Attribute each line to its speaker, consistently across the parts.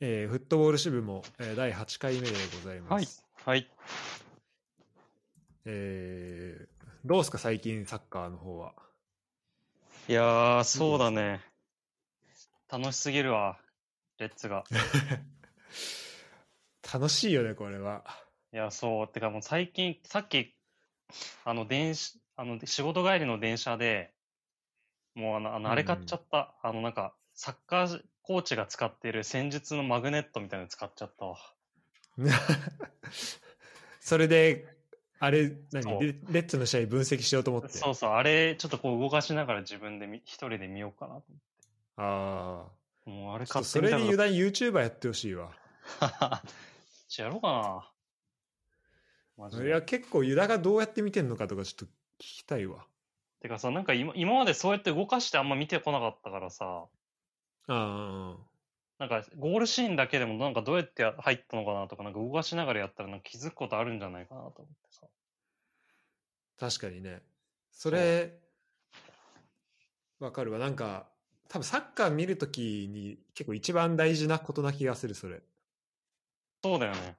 Speaker 1: えーフットボール支部も、えー第8回目でございます。
Speaker 2: はい。はい。
Speaker 1: えーどうですか、最近、サッカーの方は？
Speaker 2: いやー、そうだね。楽しすぎるわ、レッツが。
Speaker 1: 楽しいよね、これは。
Speaker 2: いや、そう。てかもう最近、さっき、あの、電車、あの、仕事帰りの電車で、もうあの、あの、あれ買っちゃった。あの、なんか、サッカーコーチが使ってる戦術のマグネットみたいなの使っちゃったわ。
Speaker 1: それで、あれ、何？レレッツの試合分析しようと思って？
Speaker 2: そうそう、あれ、ちょっとこう動かしながら自分でみ一人で見ようかなと
Speaker 1: ああ。
Speaker 2: もうあれ
Speaker 1: ちょっとそれで油断 YouTuber やってほしいわ。
Speaker 2: ちょやろうかな。
Speaker 1: いや、結構ユダがどうやって見てんのかとかちょっと聞きたいわ。
Speaker 2: てかさ、なんか今今までそうやって動かしてあんま見てこなかったからさ、
Speaker 1: あ
Speaker 2: なんかゴールシーンだけでもなんかどうやってや入ったのかなとか、なんか動かしながらやったらなんか気づくことあるんじゃないかなと思ってさ。
Speaker 1: あ、確かにね。それ、わかるわ。なんか、多分サッカー見るときに結構一番大事なことな気がする、それ。
Speaker 2: そうだよね。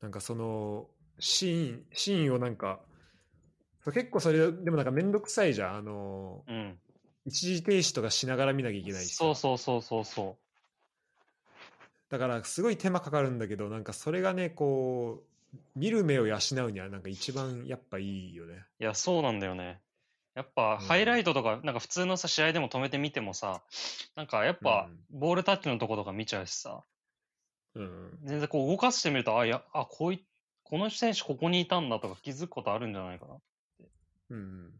Speaker 1: なんかその、シーン、シーンをなんか、結構それ、でもなんかめんどくさいじゃん。あの、
Speaker 2: うん。
Speaker 1: 一時停止とかしながら見なきゃいけないしさ。
Speaker 2: そうそうそうそうそ
Speaker 1: だからすごい手間かかるんだけどなんかそれがねこう見る目を養うにはなんか一番やっぱいいよね。
Speaker 2: う。いや、そうなんだよね。やっぱ、
Speaker 1: うん。
Speaker 2: ハイライトとか、なんか普通のさ、試合でも止めてみてもさ、なんかやっぱ、ボールタッチのとことか見ちゃうしさ、
Speaker 1: うん。
Speaker 2: 全然こう動かしてみると、あ、いや、あ、こうい、この選手ここにいたんだとか気づくことあるんじゃないかな。
Speaker 1: うんうん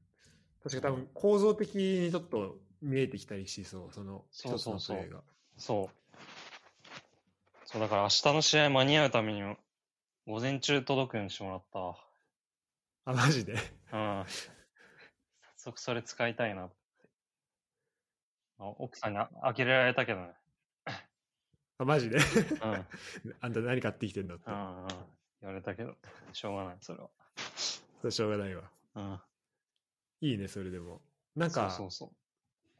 Speaker 1: 確か多分構造的にちょっと見えてきたりしそうその一つ
Speaker 2: そうそうそう
Speaker 1: のプレーが
Speaker 2: そう。そう、だから明日の試合間に合うために、午前中届くようにしてもらったわ。
Speaker 1: あマジで？
Speaker 2: うん。早速それ使いたいなって。あ奥さんにあ開けられたけどね。
Speaker 1: あマジで？
Speaker 2: うん。うん
Speaker 1: あんた何買ってきてんのって
Speaker 2: うん。言われたけど、しょうがない、それは。
Speaker 1: それしょうがないわ
Speaker 2: うん。
Speaker 1: いいねそれでもなんか
Speaker 2: そうそう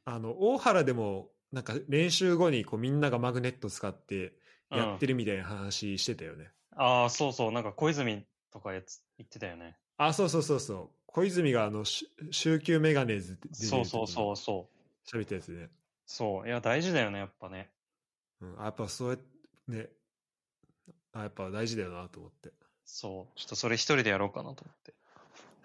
Speaker 1: あの大原でもなんか練習後にこうみんながマグネット使って。やって
Speaker 2: る。
Speaker 1: るみたいな話してたよね、
Speaker 2: ああ、そうそう。なんか小泉とかやつ言ってたよね。
Speaker 1: あ、そうそうそうそう。小泉があの、し週休メガネーズで
Speaker 2: そうそうそううそう。
Speaker 1: 喋ったやつね。
Speaker 2: そう。いや、大事だよね、やっぱね。
Speaker 1: うん、あやっぱそうやって、ね。あ、やっぱ大事だよなと思って。
Speaker 2: そう。ちょっとそれ一人でやろうかなと思って。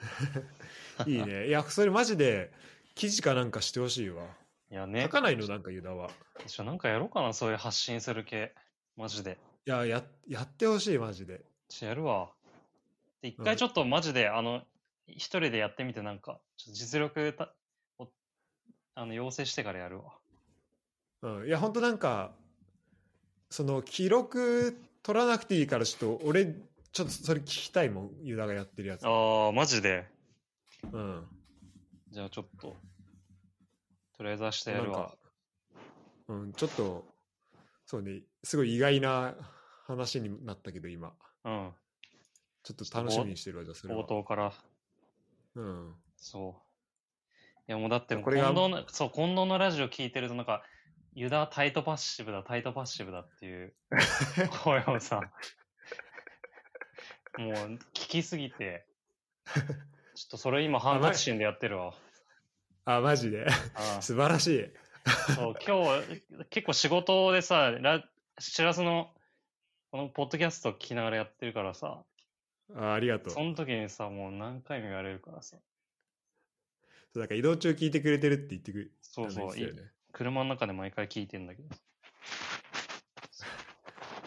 Speaker 1: いいね。いや、それマジで記事かなんかしてほしいわ。
Speaker 2: いやね。
Speaker 1: 書かないの？なんかユダは。
Speaker 2: ちょなんかやろうかな、そういう発信する系。マジで。
Speaker 1: いや、や、やってほしい、マジで。
Speaker 2: ちょやるわ。で、一
Speaker 1: うん
Speaker 2: 回ちょっとマジで、あの、一人でやってみて、なんか、ちょっと実力たを、あの、要請してからやるわ。
Speaker 1: うん。いや、ほんとなんか、その、記録取らなくていいから、ちょっと、俺、ちょっとそれ聞きたいもん、ユダがやってるやつ。
Speaker 2: ああ、マジで？
Speaker 1: うん。
Speaker 2: じゃあちょっと、とりあえず明日やるわ
Speaker 1: うん、ちょっと、そうね、すごい意外な話になったけど、今。
Speaker 2: うん。
Speaker 1: ちょっと楽しみにしてるわ、じゃあそれ
Speaker 2: 冒
Speaker 1: は。
Speaker 2: 頭から。
Speaker 1: うん。
Speaker 2: そう。いやもうだって
Speaker 1: これが
Speaker 2: 近藤の、そう、近藤のラジオ聞いてるとなんか、ユダタイトパッシブだ、タイトパッシブだっていう 声をさ、もう聞きすぎて、ちょっとそれ今反発心でやってるわ。
Speaker 1: あ、マジで？
Speaker 2: あ
Speaker 1: 素晴らしい。
Speaker 2: そう今日結構仕事でさ、ラしらすのこのポッドキャスト聞きながらやってるからさ、
Speaker 1: あありがとう。
Speaker 2: その時にさ、もう何回も言われるからさ、
Speaker 1: そうだから移動中聞いてくれてるって言ってくれ
Speaker 2: そうそう、
Speaker 1: ね
Speaker 2: 車の中で毎回聞いてんだけど。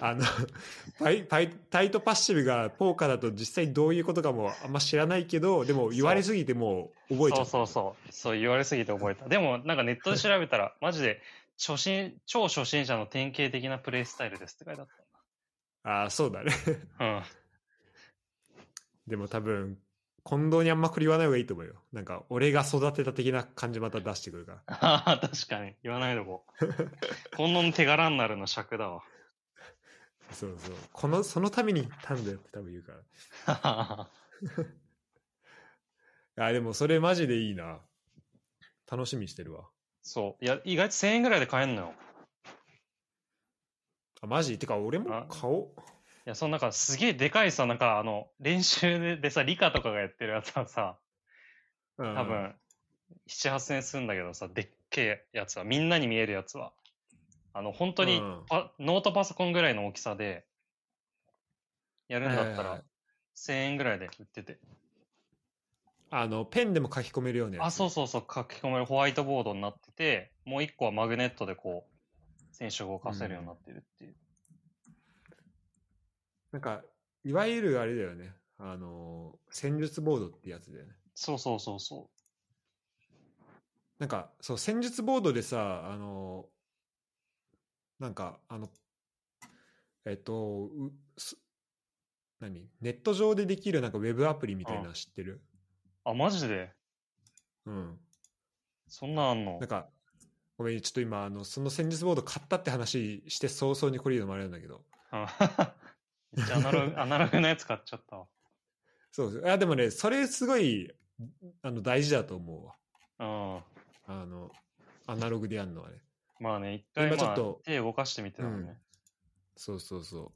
Speaker 1: あの パイパイ、タイトパッシブがポーカーだと実際どういうことかもあんま知らないけど、でも言われすぎてもう覚えちゃった。
Speaker 2: そうそうそう。そう言われすぎて覚えた。でも、なんかネットで調べたら、マジで、初心、超初心者の典型的なプレイスタイルですって書いてあっ
Speaker 1: ああ、そうだね。
Speaker 2: た。うん。
Speaker 1: でも多分、近藤にあんまこれ言わない方がいいと思うよ。なんか、俺が育てた的な感じまた出してくるから。
Speaker 2: ああ、確かに。言わないとこ。こんなの手柄になるの尺だわ。
Speaker 1: そうそう。この、そのために行ったんだよって多分言うから。あ、でもそれマジでいいな。楽しみにしてるわ。
Speaker 2: そう。いや、意外と1000円ぐらいで買えんのよ。
Speaker 1: あ、マジ？てか、俺も
Speaker 2: あ
Speaker 1: 顔
Speaker 2: いや、そのなんかすげえでかいさ、なんかあの、練習ででさ、理科とかがやってるやつはさ、
Speaker 1: 多
Speaker 2: 多分、7、8000円するんだけどさ、でっけえやつは、みんなに見えるやつは、あの、本当に
Speaker 1: うん
Speaker 2: パ、ノートパソコンぐらいの大きさで、やるんだったら
Speaker 1: はいはいはい、
Speaker 2: 1000円ぐらいで売ってて。
Speaker 1: あの、ペンでも書き込めるようなやつ。
Speaker 2: あ、そうそうそう、書き込めるホワイトボードになってて、もう一個はマグネットでこう、選手を動かせるようになってるっていう。
Speaker 1: なんか、いわゆるあれだよね。あの、戦術ボードってやつだよね。
Speaker 2: そうそうそうそ
Speaker 1: なんか、そう、戦術ボードでさ、あの、なんか、あの、えっと、何？ネット上でできるなんかウェブアプリみたいなの知ってる？
Speaker 2: う。あ、マジで？
Speaker 1: うん。
Speaker 2: そんなんあんの？
Speaker 1: なんか、ごめん、ちょっと今、あの、その戦術ボード買ったって話して早々にこれ言うのもあれなんだけど。
Speaker 2: うんめっちゃアナログ アナログなやつ買っちゃったわ。
Speaker 1: そうそう。いや、でもね、それすごい、あの、大事だと思うわ。
Speaker 2: うん。
Speaker 1: あの、アナログでやるのはね。
Speaker 2: まあね、一回、まあ
Speaker 1: 今ちょっと、
Speaker 2: 手動かしてみてたのね。
Speaker 1: そうそうそう。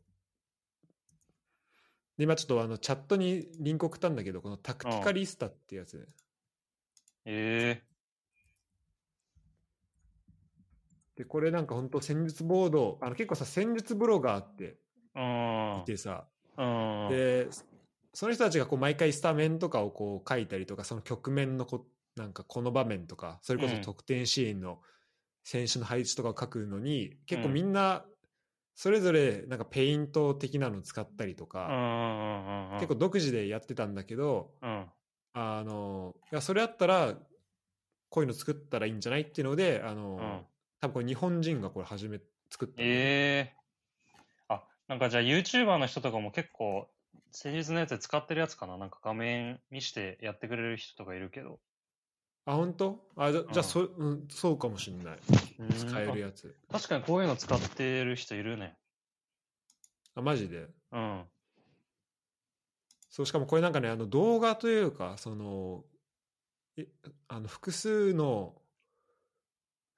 Speaker 1: で、今ちょっとあの、チャットにリンク送ったんだけど、このタクティカリスタってやつね。
Speaker 2: え
Speaker 1: で、これなんか本当戦術ボード、あの結構さ、戦術ブロガーって
Speaker 2: えうん。
Speaker 1: いてさ、
Speaker 2: うん。
Speaker 1: で、その人たちがこう毎回スタメンとかをこう書いたりとか、その局面のこなんかこの場面とか、それこそ
Speaker 2: うん
Speaker 1: 得点シーンの選手の配置とかを書くのに、結構
Speaker 2: うん
Speaker 1: みんな、それぞれなんかペイント的なのを使ったりとか。結構独自でやってたんだけど、
Speaker 2: うん。
Speaker 1: あの、いや、それやったら、こういうの作ったらいいんじゃないっていうので、あの、
Speaker 2: うん
Speaker 1: 多分これ日本人がこれ始め、作った
Speaker 2: ええあ、なんかじゃあ YouTuber の人とかも結構、戦術のやつで使ってるやつかな？なんか画面見してやってくれる人とかいるけど。
Speaker 1: あ、本当？あ、じゃ、
Speaker 2: うん
Speaker 1: じゃあそ、うん、そうかもしんない。使えるやつ。
Speaker 2: あ確かにこういうの使ってる人いるね。
Speaker 1: あ、マジで？
Speaker 2: うん。
Speaker 1: そう、しかもこれなんかね、あの動画というか、その、え、あの、複数の、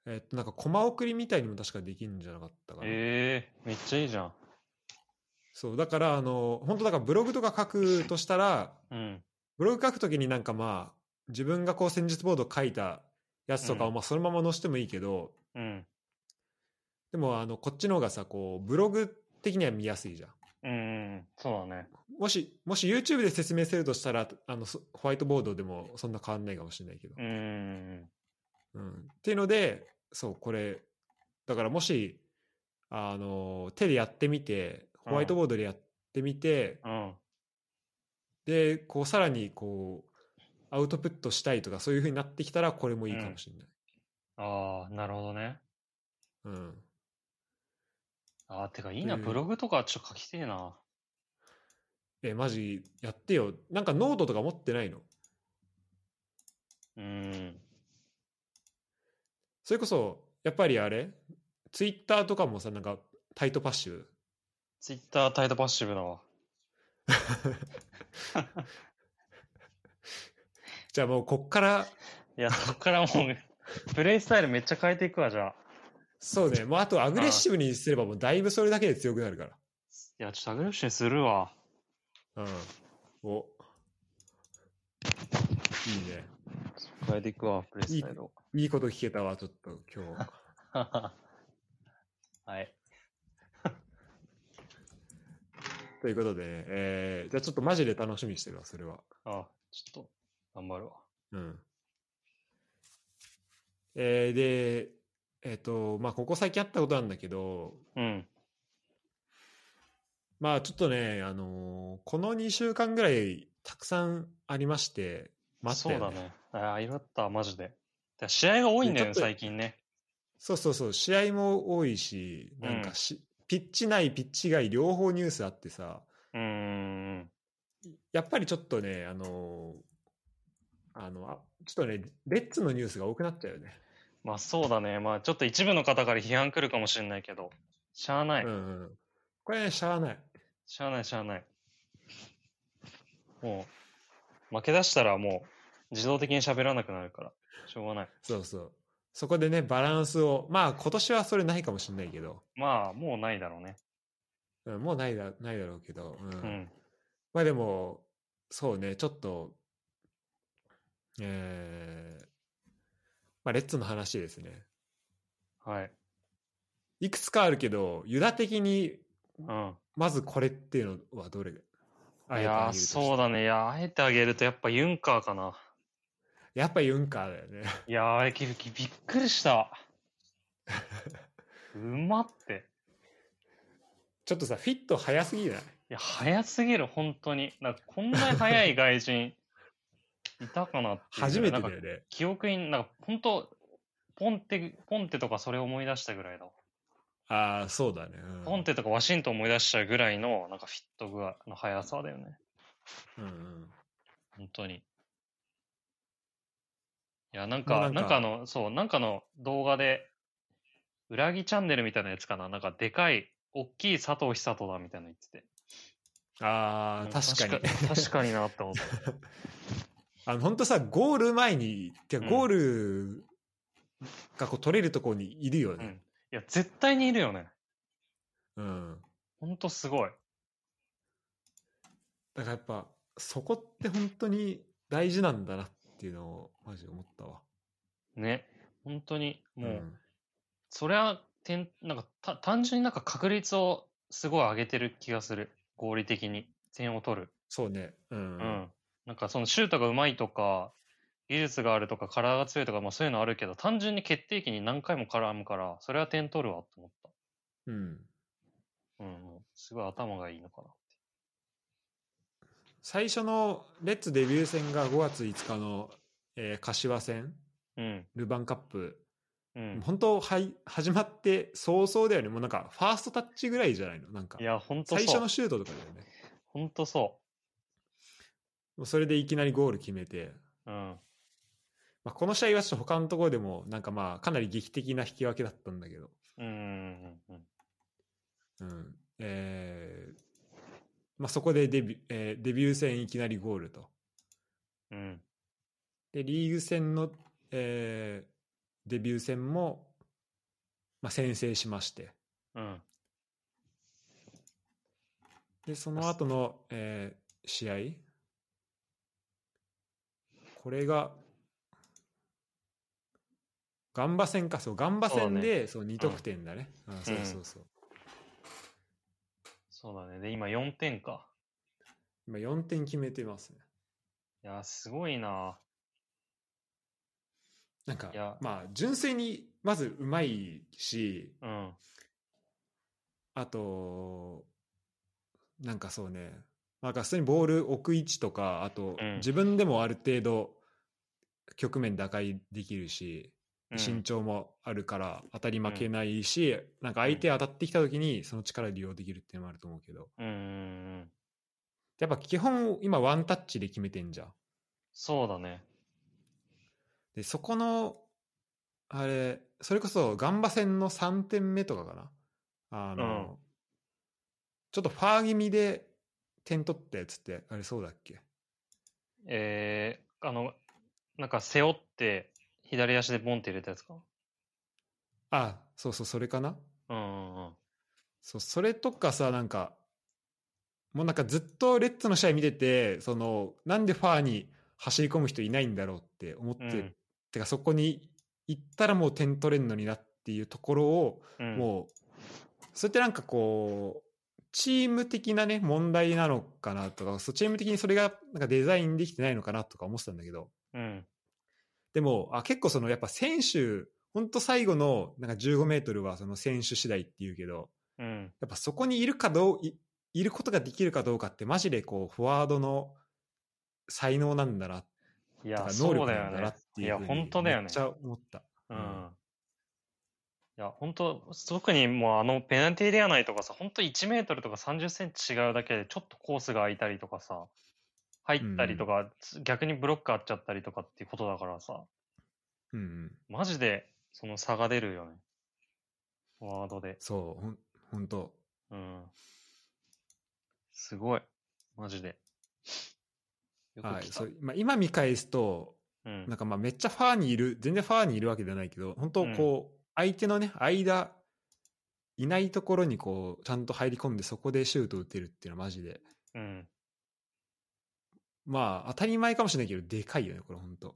Speaker 1: えっと、なんか、コマ送りみたいにも確かできるんじゃなかったかな。
Speaker 2: ええめっちゃいいじゃん。
Speaker 1: そう、だから、あの、本当だからブログとか書くとしたら、
Speaker 2: うん。
Speaker 1: ブログ書くときになんかまあ、自分がこう戦術ボード書いたやつとかを
Speaker 2: うん
Speaker 1: まあそのまま載せてもいいけど、
Speaker 2: うん。
Speaker 1: でもあの、こっちの方がさ、こう、ブログ的には見やすいじゃん。
Speaker 2: うんうん。そうだね。
Speaker 1: もし、もし YouTube で説明するとしたら、あの、そホワイトボードでもそんな変わんないかもしれないけど。
Speaker 2: うんうん
Speaker 1: うん。っていうので、そう、これ、だからもし、あの、手でやってみて、ホワイトボードでやってみて、
Speaker 2: うん。うん。
Speaker 1: で、こう、さらに、こう、アウトプットしたいとか、そういうふうになってきたら、これもいいかもしれない。
Speaker 2: ああ、なるほどね。
Speaker 1: うん。
Speaker 2: ああ、てかいいな、
Speaker 1: で
Speaker 2: ブログとかちょっと書きてえな。
Speaker 1: え、マジ、やってよ。なんかノートとか持ってないの？
Speaker 2: うん。
Speaker 1: それこそ、やっぱりあれ？ツイッターとかもさ、なんか、タイトパッシブ？
Speaker 2: ツイッタータイトパッシブだわ。
Speaker 1: じゃあもう、こっから、
Speaker 2: いや、そこからもう、プレイスタイルめっちゃ変えていくわ、じゃあ。
Speaker 1: そうね、もうあとアグレッシブにすれば、もうだいぶそれだけで強くなるか
Speaker 2: いや、ちょっとアグレッシブにするわ。
Speaker 1: ら。うん。お。いいね。
Speaker 2: 変えていくわ、プレイスタイルを。
Speaker 1: いいこと聞けたわ、ちょっと、今日。
Speaker 2: はい。
Speaker 1: ということで、えー、じゃあちょっとマジで楽しみにしてるわ、それは。
Speaker 2: あ、ちょっと、頑張るわ。
Speaker 1: うん。えー、で、えっ、と、まあ、ここ最近あったことなんだけど、
Speaker 2: うん。
Speaker 1: まあ、ちょっとね、あのーこの2週間ぐらいたくさんありまして、待ったよ
Speaker 2: そうだね。ああ、いろった、マジで。試合が多いんだよね、最近ね。
Speaker 1: そうそうそう、試合も多いし、なんかし、ピッチ内、ピッチ外、両方ニュースあってさ、
Speaker 2: うーん。
Speaker 1: やっぱりちょっとね、あのーあの、あちょっとね、レッツのニュースが多くなっちゃうよね。
Speaker 2: まあそうだね。まあちょっと一部の方から批判来るかもしれないけど、しゃあない。
Speaker 1: うんうん。これね、しゃあない。
Speaker 2: しゃあない、しゃあない。もう、負け出したらもう、自動的に喋らなくなるから、しょうがない。
Speaker 1: そうそう。そこでね、バランスを、まあ今年はそれないかもしれないけど、
Speaker 2: まあ、もうないだろうね。
Speaker 1: うん、もうないだないだろうけど、うん
Speaker 2: うん。
Speaker 1: まあでも、そうね、ちょっと、えーまあ、レッツの話ですね。
Speaker 2: はい。
Speaker 1: いくつかあるけど、ユダ的に
Speaker 2: うん。
Speaker 1: まずこれっていうのはどれ？
Speaker 2: いやー、そう
Speaker 1: だ。
Speaker 2: だね。いや、あえてあげるとやっぱユンカーかな。
Speaker 1: やっぱユンカーだよね。
Speaker 2: いやー、あれ、きびっくりした。うまって。
Speaker 1: ちょっとさ、フィット早すぎない？
Speaker 2: いや、早すぎる、本当に。なんかこんなに早い外人、いたかなって。
Speaker 1: 初めてだよね。
Speaker 2: 記憶に、なんか本当、ポンテ、ポンテとかそれ思い出したぐらいだわ。
Speaker 1: ああ、そうだね。うん
Speaker 2: ポンテとかワシントン思い出しちゃうぐらいの、なんかフィット具合の速さだよね。
Speaker 1: うんうん
Speaker 2: 本当に。いや、なんか、
Speaker 1: なんか
Speaker 2: なんかあの、そう、なんかの動画で、裏木チャンネルみたいなやつかな。なんか、でかい、大きい佐藤久人だみたいなの言ってて。
Speaker 1: ああ、
Speaker 2: うん
Speaker 1: 確かに。
Speaker 2: 確かになって思った。
Speaker 1: あの、本当さ、ゴール前に、てゴールがこう取れるところにいるよね。
Speaker 2: うん。いや、絶対にいるよね。
Speaker 1: うん。
Speaker 2: ほんとすごい。
Speaker 1: だからやっぱ、そこって本当に大事なんだなっていうのを、マジで思ったわ。
Speaker 2: ね。本当に、もう、
Speaker 1: ん
Speaker 2: それは、点、なんか、た、単純になんか確率をすごい上げてる気がする。合理的に。点を取る。
Speaker 1: そうね。うん。
Speaker 2: うん。なんかそのシュートが上手いとか、技術があるとか、体が強いとか、まあそういうのあるけど、単純に決定機に何回も絡むから、それは点取るわって思っ
Speaker 1: うん。
Speaker 2: た。うん、もうすごい頭がいいのかな。
Speaker 1: 最初のレッツデビュー戦が5月5日の、えー柏戦、
Speaker 2: うん、
Speaker 1: ルヴァンカップ。
Speaker 2: うん。
Speaker 1: 本当はい、始まって早々だよね。もうなんか、ファーストタッチぐらいじゃないの？なんか
Speaker 2: い、や、ほんと
Speaker 1: 最。初のシュートとかだよね。
Speaker 2: ほんとそ
Speaker 1: それでいきなりゴール決めて、
Speaker 2: う。うん。
Speaker 1: まあ、この試合はちょっと他のところでも、なんかまあ、かなり劇的な引き分けだったんだけど、
Speaker 2: うん、うん。
Speaker 1: えーまあ、そこでデビュー、えーデビュー戦いきなりゴールと。
Speaker 2: うん。
Speaker 1: で、リーグ戦の、えーデビュー戦も、まあ、先制しまして。
Speaker 2: うん。
Speaker 1: で、その後の、えー試合。これが、ガンバ戦か、そう、ガンバ戦で、そう,、2得点だね。うん、そうそうそう。
Speaker 2: そうだね。で、今4点か。
Speaker 1: 今4点決めてますね。
Speaker 2: いや、すごいな。
Speaker 1: なんかまあ、純粋に、まずうまいし、
Speaker 2: うん。
Speaker 1: あと、なんかそうね、なんか普通にボール置く位置とか、あと、
Speaker 2: うん
Speaker 1: 自分でもある程度、局面打開できるし、
Speaker 2: うん
Speaker 1: 身長もあるから当たり負けないし、なんか相手当たってきた時にその力利用できるっていうのもあると思うけど。やっぱ基本今ワンタッチで決めてんじゃん。
Speaker 2: そうだね。
Speaker 1: で、そこの、あれ、それこそガンバ戦の3点目とかかな。あの、
Speaker 2: うん
Speaker 1: ちょっとファー気味で点取ったやつって、あれそうだっけ？
Speaker 2: えー、あの、なんか背負って、左足でボンって入れたやつか？
Speaker 1: あ、そうそう、それかな？
Speaker 2: うんうんうん。
Speaker 1: そう、それとかさ、なんか、もうなんかずっとレッツの試合見てて、その、なんでファーに走り込む人いないんだろうって思って、
Speaker 2: うん
Speaker 1: てかそこに行ったらもう点取れんのになっていうところを、
Speaker 2: うん、
Speaker 1: もう、それってなんかこう、チーム的なね、問題なのかなとか、そうチーム的にそれがなんかデザインできてないのかなとか思ってたんだけど、
Speaker 2: うん。
Speaker 1: でも、あ結構そのやっぱ選手、本当最後のなんか15メートルはその選手次第っていうけど、
Speaker 2: うん。
Speaker 1: やっぱそこにいるかどうい、いることができるかどうかってマジでこう、フォワードの才能なんだな、
Speaker 2: いや、
Speaker 1: 能力なんだなっていうふうに
Speaker 2: 本当だよね
Speaker 1: めっち。ゃ思った。
Speaker 2: いや、本当特にもうあのペナルティーエリア内とかさ、本当1メートルとか30センチ違うだけでちょっとコースが空いたりとかさ、入ったりとか、逆にブロックあっちゃったりとかっていうことだからさ、
Speaker 1: うんうん。
Speaker 2: マジでその差が出るよね。フォワードで。
Speaker 1: そう、ほん、本当
Speaker 2: うん。すごい。マジで。
Speaker 1: はい。そうまあ、今見返すと
Speaker 2: うん
Speaker 1: なんかまあめっちゃファーにいる、全然ファーにいるわけではないけど、本当こう、相手のね、間、いないところにこう、ちゃんと入り込んで、そこでシュートを打てるっていうのはマジで、
Speaker 2: うん。
Speaker 1: まあ当たり前かもしれないけど、でかいよね、これ本当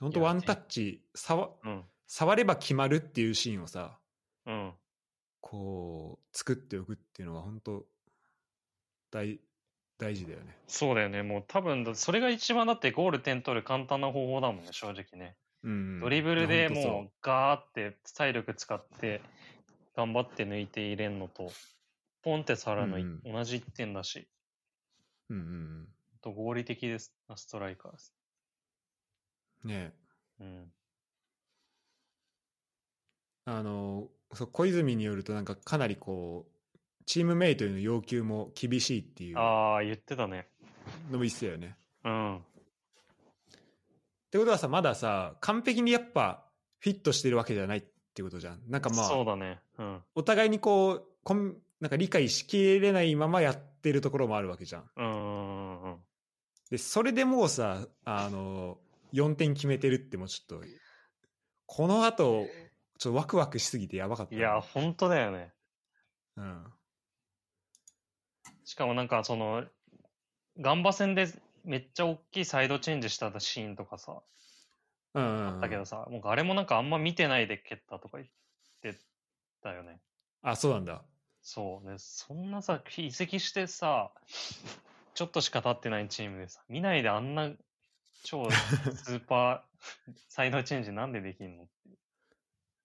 Speaker 1: 本当ワンタッチ、触
Speaker 2: うん。
Speaker 1: 触れば決まるっていうシーンをさ、
Speaker 2: うん。
Speaker 1: こう、作っておくっていうのは本当大、大事だよね。
Speaker 2: そうだよね。もう多分、それが一番だってゴール点取る簡単な方法だもんね、正直ね。
Speaker 1: うん。
Speaker 2: ドリブルでもうガーって体力使って頑張って抜いて入れんのと、ポンって触るのい
Speaker 1: うん
Speaker 2: 同じ1点だし、
Speaker 1: うんうん
Speaker 2: と合理的ですなストライカーです。
Speaker 1: うん。ねえ
Speaker 2: うん。
Speaker 1: あのそう小泉によるとなんかかなりこうチームメイトへの要求も厳しいっていうの
Speaker 2: ああ、言ってたね。
Speaker 1: も言ってたよね。
Speaker 2: うん。
Speaker 1: ってことはさまださ完璧にやっぱフィットしてるわけじゃないってことじゃん。なんかまあ
Speaker 2: そうだね。うん。
Speaker 1: お互いにこうこんなんか理解しきれないままやってるところもあるわけじゃん。
Speaker 2: うんうんうん。
Speaker 1: でそれでもうさあの4点決めてるってもうちょっとこの後ちょっとワクワクしすぎてやばかったな。
Speaker 2: いや、本当だよね。
Speaker 1: うん。
Speaker 2: しかもなんかその、ガンバ戦でめっちゃ大きいサイドチェンジしたシーンとかさ、
Speaker 1: うんうんうん、
Speaker 2: だけどさ、もうあれもなんかあんま見てないで蹴ったとか言ってたよね。
Speaker 1: あそうなんだ。
Speaker 2: そうね。そんなさ、移籍してさ、ちょっとしか経ってないチームでさ、見ないであんな超スーパーサイドチェンジなんでできんの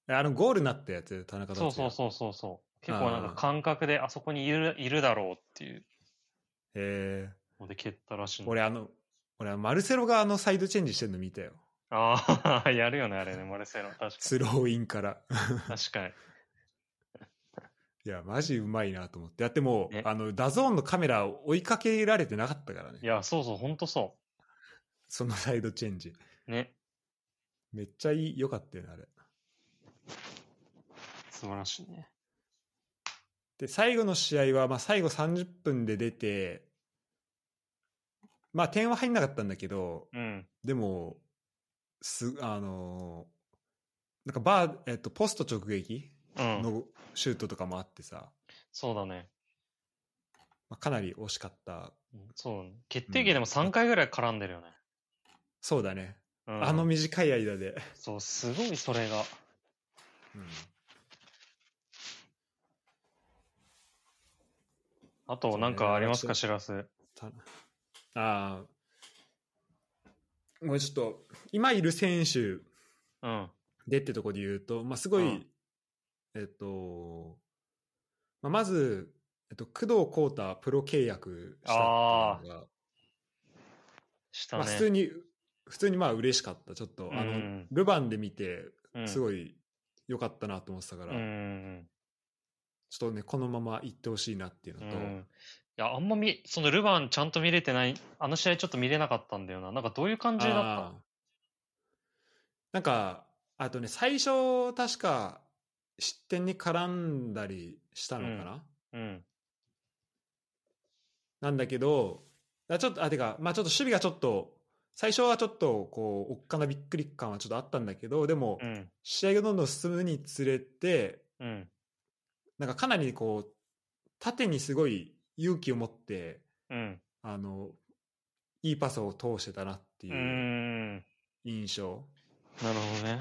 Speaker 1: あのゴールになったやつ？田中達也
Speaker 2: そうそうそうそうそう。結構なんか感覚であそこにいるいるだろうっていう
Speaker 1: へえ
Speaker 2: ので蹴ったらしいの。
Speaker 1: 俺あの俺マルセロがあのサイドチェンジしてるの見たよ
Speaker 2: ああ、やるよね、あれね、マルセロ。確か
Speaker 1: ススローインから
Speaker 2: に。確かに。
Speaker 1: いやマジうまいなと思ってだってもう、
Speaker 2: ね
Speaker 1: あのダゾーンのカメラを追いかけられてなかったからね
Speaker 2: いや、そうそう、ほんとそ
Speaker 1: そのサイドチェンジ
Speaker 2: う。ね。
Speaker 1: めっちゃいい良かったよねあれ
Speaker 2: 素晴らしいね。
Speaker 1: で最後の試合は、まあ、最後30分で出てまあ点は入んなかったんだけど
Speaker 2: うん。
Speaker 1: でもすあのなんかバー、えっと、ポスト直撃
Speaker 2: うん。
Speaker 1: のシュートとかもあってさ、
Speaker 2: そうだね。
Speaker 1: まあ、かなり惜しかった
Speaker 2: うんそう。決定機でも3回ぐらい絡んでるよね。
Speaker 1: そうだね、
Speaker 2: うん、
Speaker 1: あの短い間で、
Speaker 2: そう、すごいそれが。
Speaker 1: うん
Speaker 2: あと、なんかありますか、しらす。
Speaker 1: たああもうちょっと今いる選手
Speaker 2: うん。
Speaker 1: でってとこで言うと、まあ、すごい、
Speaker 2: うん。
Speaker 1: えっと、まあ、まず、えっと、工藤浩太プロ契約したっていうのが、
Speaker 2: した
Speaker 1: まあ、普通
Speaker 2: ね。
Speaker 1: に普通にまあ嬉しかった。ちょっと、あの
Speaker 2: うん。
Speaker 1: ルヴァンで見て
Speaker 2: うん。
Speaker 1: すごい良かったなと思ってたから、
Speaker 2: うんうん。
Speaker 1: ちょっとねこのまま行ってほしいなっていうのと、
Speaker 2: うん。うん。いや、あんまみ、そのルヴァンちゃんと見れてない、あの試合ちょっと見れなかったんだよな。なんかどういう感じだっ
Speaker 1: あーなんかあとね最初確か失点に絡んだりしたのかな、
Speaker 2: たうん。
Speaker 1: なんだけどあちょっとあてかまあちょっと守備がちょっと最初はちょっとこうおっかなびっくり感はちょっとあったんだけどでも、
Speaker 2: うん。
Speaker 1: 試合がどんどん進むにつれて
Speaker 2: うん。
Speaker 1: なんかかなりこう縦にすごい勇気を持って
Speaker 2: うん。
Speaker 1: あのいいパスを通してたなって
Speaker 2: う。
Speaker 1: いうん印象、
Speaker 2: なるほどね。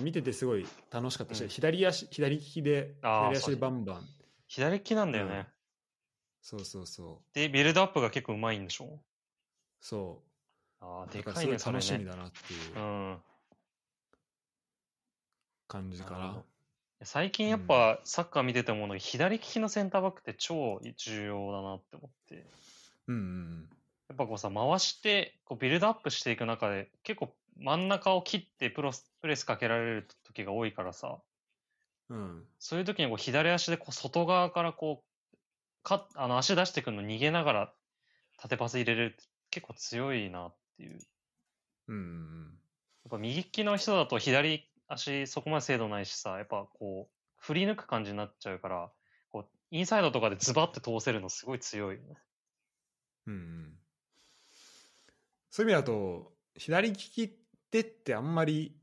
Speaker 1: 見ててすごい楽しかったし、
Speaker 2: うん
Speaker 1: 左足左利きで左足でバンバン
Speaker 2: 左利きなんだよね。
Speaker 1: そうそうそう
Speaker 2: で、ビルドアップが結構うまいんでしょ？
Speaker 1: そ
Speaker 2: ああ、
Speaker 1: う
Speaker 2: でかいね。
Speaker 1: 楽しみだなっていう
Speaker 2: うん。
Speaker 1: 感じかな
Speaker 2: 最近やっぱサッカー見てても、左利きのセンターバックって超重要だなって思って。
Speaker 1: うんうん
Speaker 2: やっぱこうさ、回して、こうビルドアップしていく中で、結構真ん中を切ってプロスプレスかけられる時が多いからさ、
Speaker 1: うん。うん
Speaker 2: そういう時にこう左足でこう外側からこう、かあの足出してくるの逃げながら縦パス入れれるって結構強いなっていう。やっ
Speaker 1: うんうん。
Speaker 2: ぱ右利きの人だと左足そこまで精度ないしさ、やっぱこう、振り抜く感じになっちゃうから、こう、インサイドとかでズバって通せるのすごい強いよね。
Speaker 1: うんうんそういう意味だと左利きでってあんまり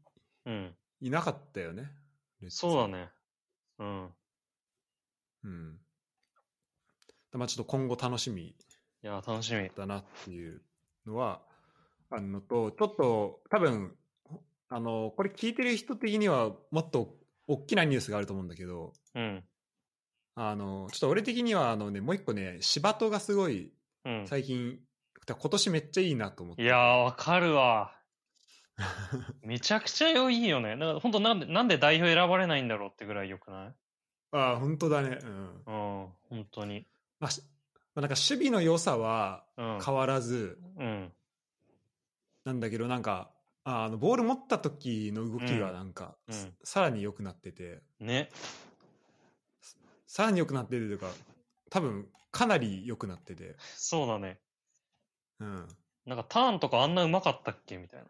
Speaker 2: うん。
Speaker 1: いなかったよね。レッズ
Speaker 2: そうだ。ね。うん。
Speaker 1: うん。まあちょっと今後楽しみ
Speaker 2: いや、楽しみ。
Speaker 1: だなっていうのはあるのと、ちょっと多分、あの、これ聞いてる人的にはもっと大きなニュースがあると思うんだけど、
Speaker 2: うん。
Speaker 1: あの、ちょっと俺的にはあのね、もう一個ね、芝とがすごい
Speaker 2: うん。
Speaker 1: 最近、今年めっちゃいいなと思って。
Speaker 2: いやー、わかるわ。めちゃくちゃ良いよね。だから本当なんで、なんで代表選ばれないんだろうってぐらい良くない？
Speaker 1: ああ、本当だね。うん。
Speaker 2: うん、本当に。
Speaker 1: まあ、しまあなんか守備の良さは
Speaker 2: うん。
Speaker 1: 変わらず
Speaker 2: うん。
Speaker 1: なんだけど、なんか、ああのボール持った時の動きがなんか、
Speaker 2: うん
Speaker 1: ささらに良くなってて、
Speaker 2: ね。
Speaker 1: さらに良くなっててというか、多分かなり良くなってて、
Speaker 2: そうだね。
Speaker 1: うん。
Speaker 2: なんかターンとかあんなうまかったっけみたい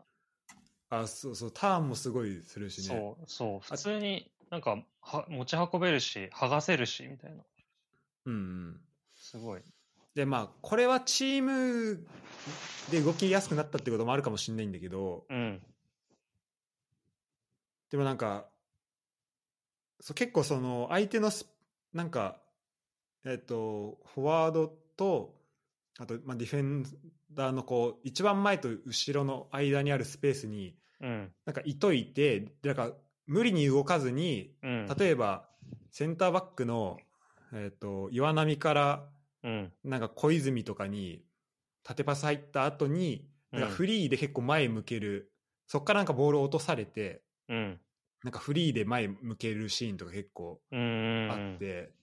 Speaker 2: な。
Speaker 1: あそうそう、ターンもすごいするしね。
Speaker 2: そう、そう。普通になんかは持ち運べるし、剥がせるし、みたいな。
Speaker 1: うんうん。
Speaker 2: すごい。
Speaker 1: で、まあ、これはチームで動きやすくなったってこともあるかもしれないんだけど、
Speaker 2: うん。
Speaker 1: でもなんか、そう結構その相手のスなんか、えっ、と、フォワードと、あと、まあ、ディフェンダーのこう、一番前と後ろの間にあるスペースに、
Speaker 2: うん。
Speaker 1: なんかいといて、でなんか無理に動かずに、
Speaker 2: うん。
Speaker 1: 例えば、センターバックの、えっ、と、岩波から、
Speaker 2: うん。
Speaker 1: なんか小泉とかに、縦パス入った後に、なんかフリーで結構前向ける、そっからなんかボールを落とされて、
Speaker 2: うん。
Speaker 1: なんかフリーで前向けるシーンとか結構。あって。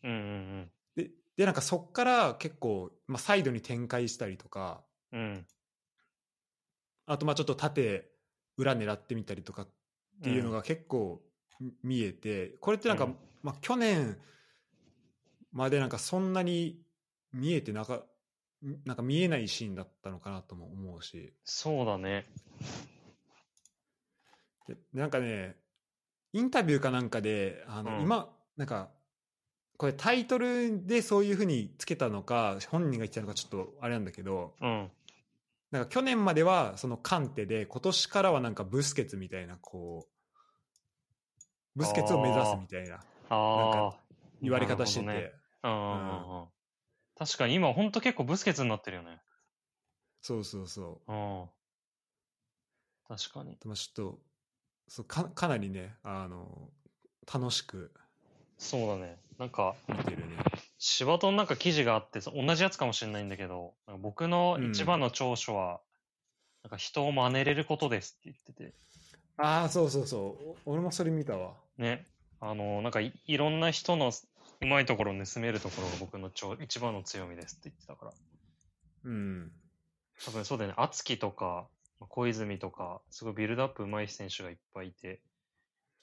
Speaker 1: ででなんかそっから結構、まあ、サイドに展開したりとか
Speaker 2: うん。
Speaker 1: あとまあちょっと縦裏狙ってみたりとかっていうのが結構み見えてこれってなんか、
Speaker 2: うん
Speaker 1: まあ、去年までなんかそんなに見えてなかなんか見えないシーンだったのかなとも思うし
Speaker 2: そうだね。
Speaker 1: でなんかねインタビューかなんかであの、
Speaker 2: うん
Speaker 1: 今なんかこれタイトルでそういうふうにつけたのか本人が言ってたのかちょっとあれなんだけど
Speaker 2: うん。
Speaker 1: なんか去年まではそのカンテで今年からはなんかブスケツみたいなこうブスケツを目指すみたいな
Speaker 2: ああ。
Speaker 1: 言われ方してて、
Speaker 2: ねうん。確かに今ほんと結構ブスケツになってるよね。
Speaker 1: そうそうそ
Speaker 2: うん。確かに。
Speaker 1: う、まあ、ちょっとそうかかなりねあの楽しく
Speaker 2: そうだね。なんか、
Speaker 1: 見てるね
Speaker 2: 柴戸のなんか記事があって、そ同じやつかもしれないんだけど、なんか僕の一番の長所は、なんか人を真似れることですって言ってて、
Speaker 1: ああそうそうそうお俺もそれ見たわ
Speaker 2: ね。あの、なんかいいろんな人のうまいところを盗めるところが僕の長一番の強みですって言ってたから。
Speaker 1: うん
Speaker 2: 多分そうだよね。敦樹とか、小泉とか、すごいビルドアップうまい選手がいっぱいいて、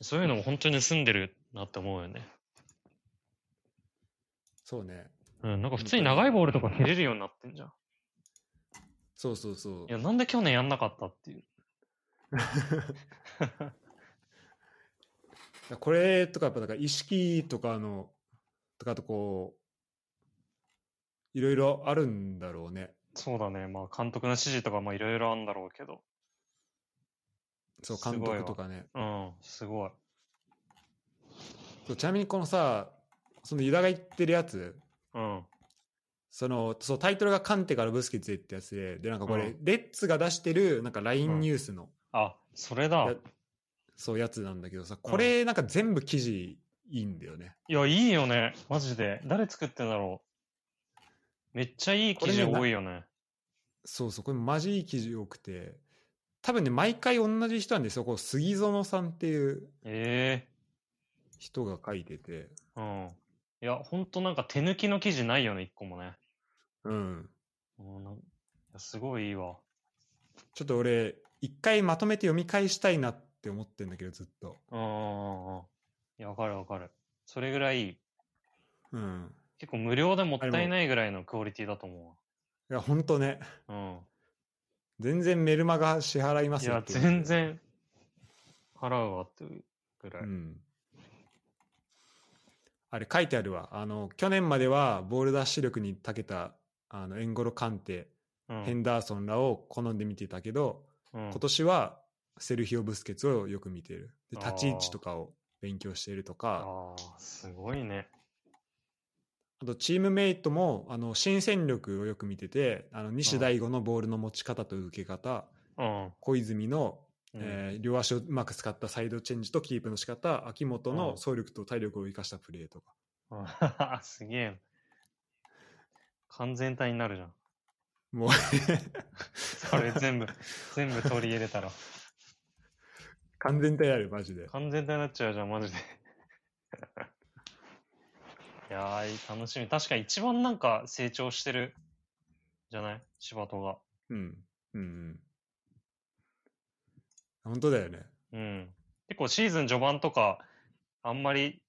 Speaker 2: そういうのも本当に盗んでるなって思うよね。
Speaker 1: そうね
Speaker 2: うん、なんか普通に長いボールとか蹴れるようになってんじゃん。
Speaker 1: そうそうそう
Speaker 2: いや、なんで去年やんなかったっていう。
Speaker 1: これとかやっぱだから意識とかのとかあとこういろいろあるんだろうね
Speaker 2: そうだね。まあ監督の指示とかもいろいろあるんだろうけど。
Speaker 1: そう監督とかね
Speaker 2: うん、すごい。
Speaker 1: そうちなみにこのさそのユダが言ってるやつ
Speaker 2: うん。
Speaker 1: そのそうタイトルが「カンテからブスケツへ」ってやつででなんかこれ、
Speaker 2: うん
Speaker 1: レッツが出してるなんか LINE ニュースの、
Speaker 2: あ、それだ
Speaker 1: や。そうやつなんだけどさこれなんか全部記事いいんだよね、
Speaker 2: いや、いいよね。マジで。誰作ってんだろう。めっちゃいい記事多いよね。
Speaker 1: そうそうこれマジいい記事多くて多分ね毎回同じ人なんですよこう杉園さんっていう
Speaker 2: え
Speaker 1: 人が書いてて
Speaker 2: えうん。いや、ほんとなんか手抜きの記事ないよね、一個もね。
Speaker 1: うん
Speaker 2: うん、すごいいいわ。
Speaker 1: ちょっと俺一回まとめて読み返したいなって思ってんだけどずっと
Speaker 2: うんうんうんうん。いや、わかるわかる。それぐらいいい。
Speaker 1: うん
Speaker 2: 結構無料でもったいないぐらいのクオリティだと思
Speaker 1: いやほんとね
Speaker 2: うん。
Speaker 1: 全然メルマガ支払いま
Speaker 2: いや、
Speaker 1: すよって
Speaker 2: 全然払うわっていうぐらい。
Speaker 1: うんあれ書いてあるわあの去年まではボールダッシュ力に長けたあのエンゴロカンテ、
Speaker 2: うん
Speaker 1: ヘンダーソンらを好んで見てたけど
Speaker 2: うん
Speaker 1: 今年はセルヒオ・ブスケツをよく見てる。で
Speaker 2: あー
Speaker 1: 立ち位置とかを勉強しているとか、
Speaker 2: ああ、すごいね。
Speaker 1: あとチームメイトもあの新戦力をよく見てて、あの西大吾のボールの持ち方と受け方、
Speaker 2: うん。
Speaker 1: 小泉の、
Speaker 2: うん
Speaker 1: えー両足をうまく使ったサイドチェンジとキープの仕方、秋元の
Speaker 2: うん
Speaker 1: 走力と体力を生かしたプレーとか。
Speaker 2: うんすげえ。完全体になるじゃん。
Speaker 1: もう
Speaker 2: それ全部、全部取り入れたら。
Speaker 1: 完全体ある、マジで。
Speaker 2: 完全体になっちゃうじゃん、マジで。いやー、楽しみ。確かに一番なんか成長してるじゃない？柴戸が。
Speaker 1: うん。うんうん。本当だよね。
Speaker 2: うん。結構シーズン序盤とか、あんまり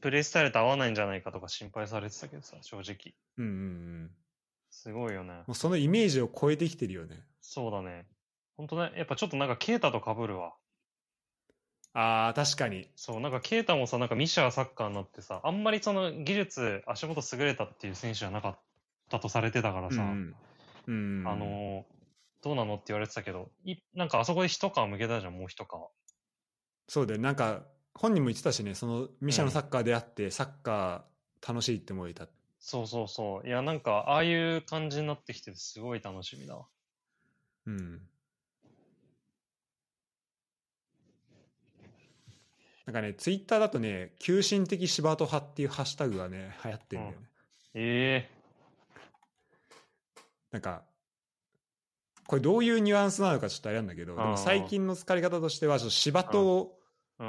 Speaker 2: プレイスタイルと合わないんじゃないかとか心配されてたけどさ、正直。
Speaker 1: うんうんうん。
Speaker 2: すごいよね
Speaker 1: も。うそのイメージを超えてきてるよね。
Speaker 2: そうだね。本当ね、やっぱちょっとなんかケイタと被るわ。
Speaker 1: ああ、確かに。
Speaker 2: そう、なんかケイタもさ、なんかミシャーサッカーになってさ、あんまりその技術、足元優れたっていう選手じゃなかったとされてたからさ、
Speaker 1: うんうん。うん
Speaker 2: あのーどうなのって言われてたけど、いなんかあそこで一皮向けたじゃん、もう一皮。
Speaker 1: そうだよ。なんか、本人も言ってたしね、そのミシャのサッカーであって、サッカー楽しいって思えた。
Speaker 2: そうそうそう。いや、なんか、ああいう感じになってきてて、すごい楽しみだわ。
Speaker 1: うん。なんかね、ツイッターだとね、急進的柴戸派っていうハッシュタグがね、流行ってるんだよね。
Speaker 2: え
Speaker 1: なんか、これどういうニュアンスなのかちょっとあれなんだけど、でも最近の疲れ方としては、ちょっと柴戸を、
Speaker 2: えう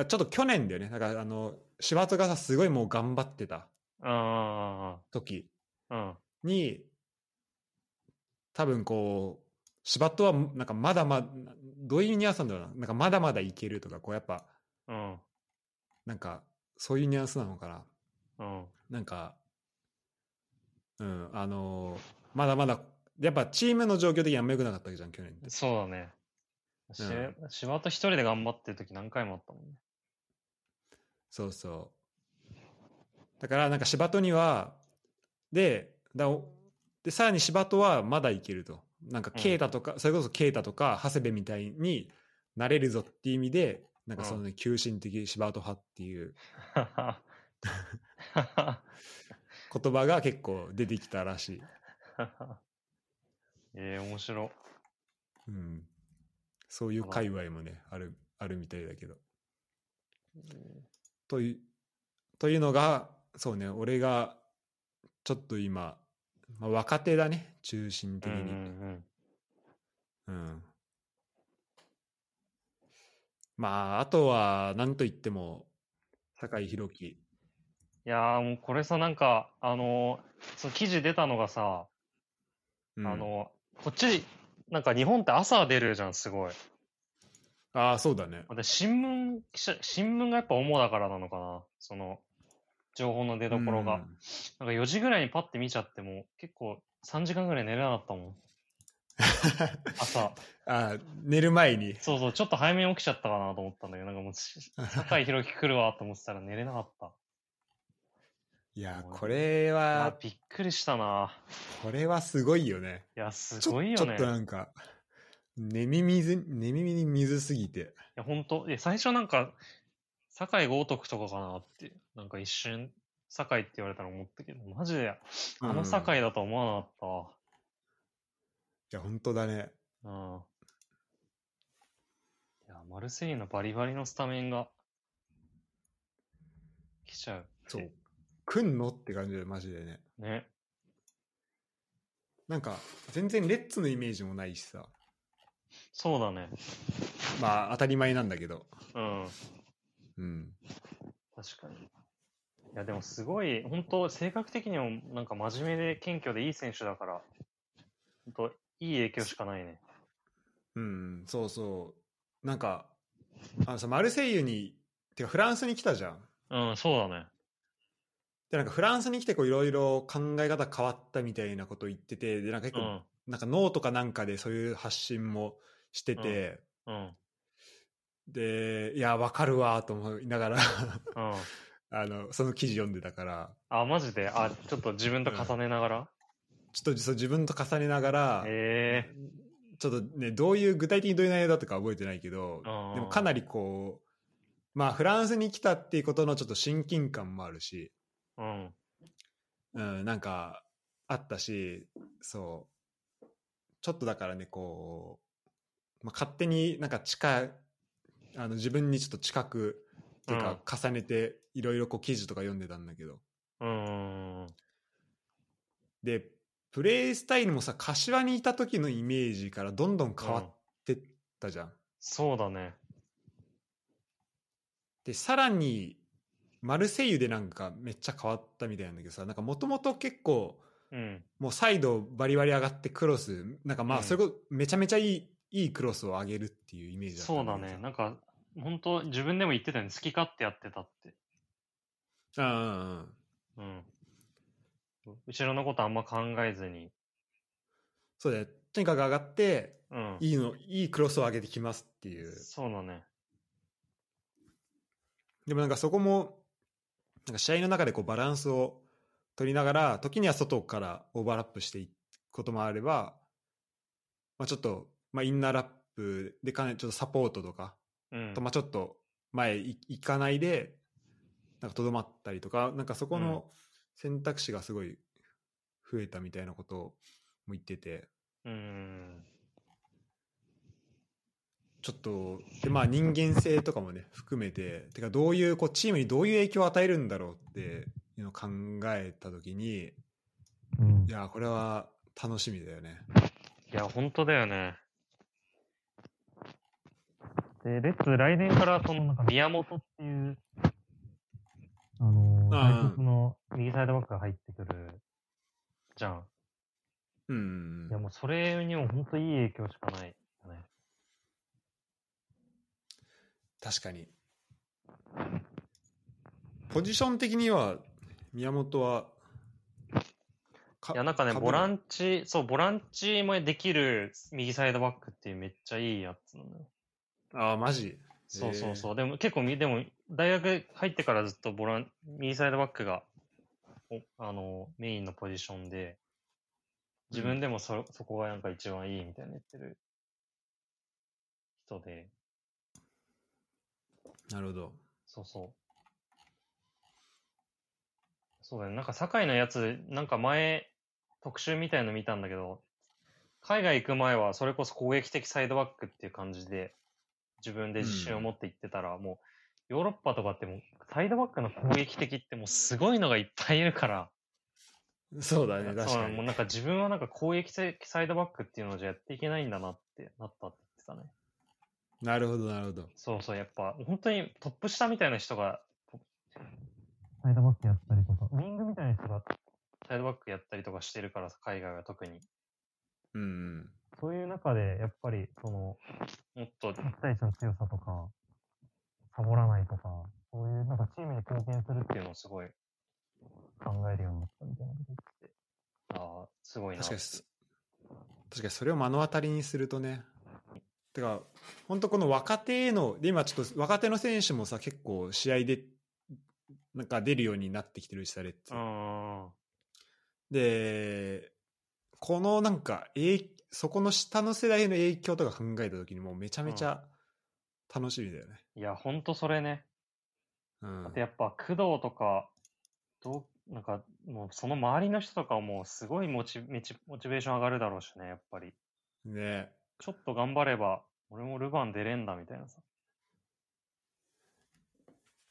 Speaker 2: ん。
Speaker 1: ちょっと去年だよね。だからあの、柴戸がさ、すごいもう頑張ってた
Speaker 2: あ
Speaker 1: 時
Speaker 2: あ、うん。
Speaker 1: に、多分こう、柴戸はなんかまだまだ、どういうニュアンスなんだろうな。なんかまだまだいけるとか、こうやっぱ、
Speaker 2: うん。
Speaker 1: なんか、そういうニュアンスなのかな。
Speaker 2: うん。
Speaker 1: なんか、うん、あのーまだまだ、やっぱチームの状況的にあんま良くなかったわけじゃん、去年って。
Speaker 2: そうだね。し
Speaker 1: うん
Speaker 2: 柴戸一人で頑張ってる時何回もあったもんね。
Speaker 1: そうそう。だから、なんか柴戸には、で、だおで、さらに柴戸はまだいけると。なんか、
Speaker 2: うん
Speaker 1: 啓太とか、それこそ啓太とか、長谷部みたいになれるぞっていう意味で、なんかそのね、急進的柴戸派っていう 言葉が結構出てきたらしい。
Speaker 2: ええ面白。
Speaker 1: うん。そういう界隈もね、ある、あるみたいだけど。という、というのが、そうね、俺が、ちょっと今、まあ、若手だね、中心的
Speaker 2: うんうん
Speaker 1: に。
Speaker 2: うん。
Speaker 1: うん。まあ、あとは、なんといっても、酒井宏樹。
Speaker 2: いやーもうこれさ、なんか、あのーその記事出たのがさ、
Speaker 1: うん
Speaker 2: あ、のこっち、なんか日本って朝出るじゃん、すごい。
Speaker 1: ああ、そうだね。
Speaker 2: で、新聞記者、新聞がやっぱ主だからなのかな、その、情報の出所が。
Speaker 1: うん
Speaker 2: なんか4時ぐらいにパッて見ちゃっても、結構3時間ぐらい寝れなかったもん。朝。
Speaker 1: あー寝る前に。
Speaker 2: そうそう、ちょっと早めに起きちゃったかなと思ったんだけど、なんかもうし、酒井宏樹来るわと思ってたら寝れなかった。
Speaker 1: いや、これ
Speaker 2: あ
Speaker 1: は、
Speaker 2: びっくりしたな。
Speaker 1: これはすごいよね。
Speaker 2: いや、すごいよね。
Speaker 1: ちょっとなんか、寝耳ず、寝耳に水すぎて。
Speaker 2: いや、本当いや、最初なんか、酒井豪徳とかかなって、なんか一瞬、酒井って言われたら思ったけど、マジで、あの酒井だとは思わなかったわ。
Speaker 1: いや、本当だね。
Speaker 2: うん。いや、マルセイユのバリバリのスタメンが、来ちゃう。
Speaker 1: そう。来んのって感じで、マジでね。
Speaker 2: ね。
Speaker 1: なんか、全然レッツのイメージもないしさ。
Speaker 2: そうだね。
Speaker 1: まあ、当たり前なんだけど。
Speaker 2: うん。
Speaker 1: うん。
Speaker 2: 確かに。いや、でもすごい、本当性格的にもなんか真面目で謙虚でいい選手だから、本当いい影響しかないね。
Speaker 1: うん、そうそう。なんか、あのさ、マルセイユに、てかフランスに来たじゃん。
Speaker 2: うん、そうだね。
Speaker 1: で、なんかフランスに来てこういろいろ考え方変わったみたいなことを言ってて、で、なんか結構、
Speaker 2: うん、
Speaker 1: なんかノートかなんかでそういう発信もしてて、
Speaker 2: うん、
Speaker 1: で、いや、わかるわと思いながら、
Speaker 2: うん。
Speaker 1: あの、その記事読んでたから、
Speaker 2: あ、マジで？あ、ちょっと自分と重ねながら、
Speaker 1: ちょっとそう自分と重ねながら、
Speaker 2: え。
Speaker 1: ちちょっとね、どういう、具体的にどういう内容だったか覚えてないけど、
Speaker 2: うん
Speaker 1: でもかなりこう、まあ、フランスに来たっていうことのちょっと親近感もあるし、
Speaker 2: うん。
Speaker 1: うん、なんか、あったし、そう、ちょっとだからね、こう、まあ、勝手になんか近い、あの自分にちょっと近く、っていうか、重ねて、いろいろこう記事とか読んでたんだけど、
Speaker 2: うん。
Speaker 1: で、プレイスタイルもさ、柏にいた時のイメージからどんどん変わってったじゃん。
Speaker 2: そうだね。
Speaker 1: で、さらに、マルセイユでなんかめっちゃ変わったみたいなんだけどさ、なんかもともと結構、
Speaker 2: うん。
Speaker 1: もうサイドバリバリ上がってクロス、なんかまあ、
Speaker 2: うん
Speaker 1: それこそめちゃめちゃいい、いいクロスを上げるっていうイメージだった
Speaker 2: そうだね。なんか、本当自分でも言ってたよね。好き勝手やってたって。
Speaker 1: うんうん。
Speaker 2: 後ろのことあんま考えずに。
Speaker 1: そうだよ。とにかく上がって、
Speaker 2: うん。
Speaker 1: いいの、いいクロスを上げてきますっていう。
Speaker 2: そうだね。
Speaker 1: でもなんかそこも、なんか試合の中でこうバランスを取りながら、時には外からオーバーラップしていくこともあれば、まあ、ちょっと、まあ、インナーラップでかなりちょっとサポートとか、
Speaker 2: うん
Speaker 1: と。まあ、ちょっと前い行かないで、なんかとどまったりとか、なんかそこの選択肢がすごい増えたみたいなことをも言ってて、
Speaker 2: うん。
Speaker 1: ちょっと、で、まあ人間性とかもね、含めて、てかどういう、こうチームにどういう影響を与えるんだろうっていうのを考えたときに、
Speaker 2: うん
Speaker 1: いや、これは楽しみだよね。
Speaker 2: いや、本当だよね。で、レッツ、来年から、その、なんか、宮本っていう、あの
Speaker 1: ー
Speaker 2: の右サイドバックが入ってくる、じゃん。
Speaker 1: うん
Speaker 2: いや、もう、それにも本当いい影響しかないよね。
Speaker 1: 確かに。ポジション的には、宮本は、か
Speaker 2: いや、なんかね、ボランチ、そう、ボランチもできる右サイドバックっていうめっちゃいいやつなのよ。
Speaker 1: ああ、マジ？
Speaker 2: そうそうそう。でも結構み、でも、大学入ってからずっとボラン、右サイドバックが、おあの、メインのポジションで、自分でもそ、そこがなんか一番いいみたいな言ってる人で、
Speaker 1: なるほど。
Speaker 2: そうそう。そうだね。なんか、堺のやつ、なんか前、特集みたいの見たんだけど、海外行く前はそれこそ攻撃的サイドバックっていう感じで、自分で自信を持って行ってたら、もう、ヨーロッパとかってもう、サイドバックの攻撃的ってもうすごいのがいっぱいいるから、
Speaker 1: そうだね、確
Speaker 2: そう
Speaker 1: かに。
Speaker 2: もうなんか自分はなんか攻撃的サイドバックっていうのじゃやっていけないんだなってなったって言ってたね。
Speaker 1: なるほど、なるほど。
Speaker 2: そうそう、やっぱ、本当にトップ下みたいな人が、サイドバックやったりとか、ウィングみたいな人が、サイドバックやったりとかしてるからさ、海外は特に。
Speaker 1: うんうん。
Speaker 2: そういう中で、やっぱり、その、もっと、1対1の強さとか、サボらないとか、そういう、なんかチームに貢献するっていうのをすごい考えるようになったみたいなこと言ってて。ああ、すごいなって。
Speaker 1: 確かにす、確かにそれを目の当たりにするとね。てか、本当この若手への、で、今ちょっと若手の選手もさ、結構試合で、なんか出るようになってきてるしさ、レッツ
Speaker 2: う。ん。
Speaker 1: で、このなんか、えいそこの下の世代の影響とか考えたときにもうめちゃめちゃ楽しみだよね。
Speaker 2: いや、ほんとそれね。
Speaker 1: うん
Speaker 2: あとやっぱ、工藤とか、どう、なんか、もうその周りの人とかもすごいモチメチモチベーション上がるだろうしね、やっぱり。
Speaker 1: ね
Speaker 2: ちょっと頑張れば、俺もルヴァン出れんだみたいなさ。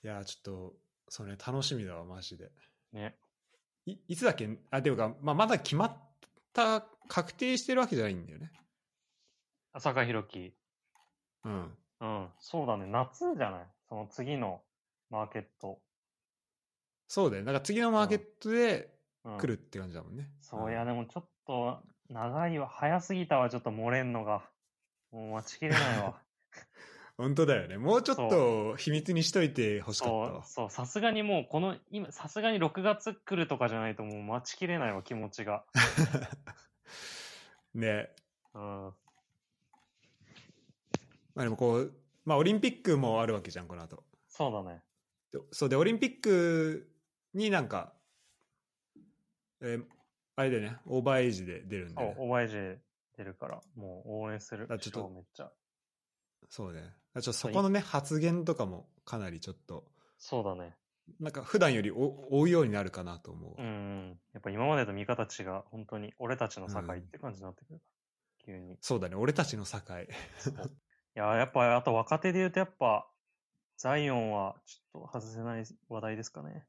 Speaker 1: いや、ちょっと、それ楽しみだわ、マジで。
Speaker 2: ね。
Speaker 1: いいつだっけ？あ、でもか、まあ、まだ決まった、確定してるわけじゃないんだよね。
Speaker 2: 浅香弘樹。
Speaker 1: うん。
Speaker 2: うん。そうだね。夏じゃない？その次のマーケット。
Speaker 1: そうだよ。なんか次のマーケットで
Speaker 2: うん、
Speaker 1: 来るって感じだもんね。
Speaker 2: そう、
Speaker 1: ん
Speaker 2: いや、でもちょっと、長いわ。早すぎたわ、ちょっと漏れんのが。もう待ちきれないわ。
Speaker 1: 本当だよね。もうちょっと秘密にしといてほしかったわ。
Speaker 2: そう、さすがにもう、この、今、さすがに6月来るとかじゃないともう待ちきれないわ、気持ちが。
Speaker 1: ね。
Speaker 2: うん。
Speaker 1: まあでもこう、まあオリンピックもあるわけじゃん、この後。
Speaker 2: そうだね。
Speaker 1: でそうで、オリンピックになんか、えーあれだよね、オーバーエイジで出るんで、ね。
Speaker 2: お、おばえじ。出るから、もう応援する
Speaker 1: あ。ちょっと
Speaker 2: めっちゃ。
Speaker 1: そうね。ちょっとそこのね、発言とかもかなりちょっと、
Speaker 2: そうだね。
Speaker 1: なんか普段より追追うようになるかなと思う。
Speaker 2: うんうん。やっぱ今までと見方違う。本当に俺たちの境って感じになってくるから。急に。
Speaker 1: そうだね、俺たちの境。
Speaker 2: いや、やっぱ、あと若手で言うとやっぱ、ザイオンはちょっと外せない話題ですかね。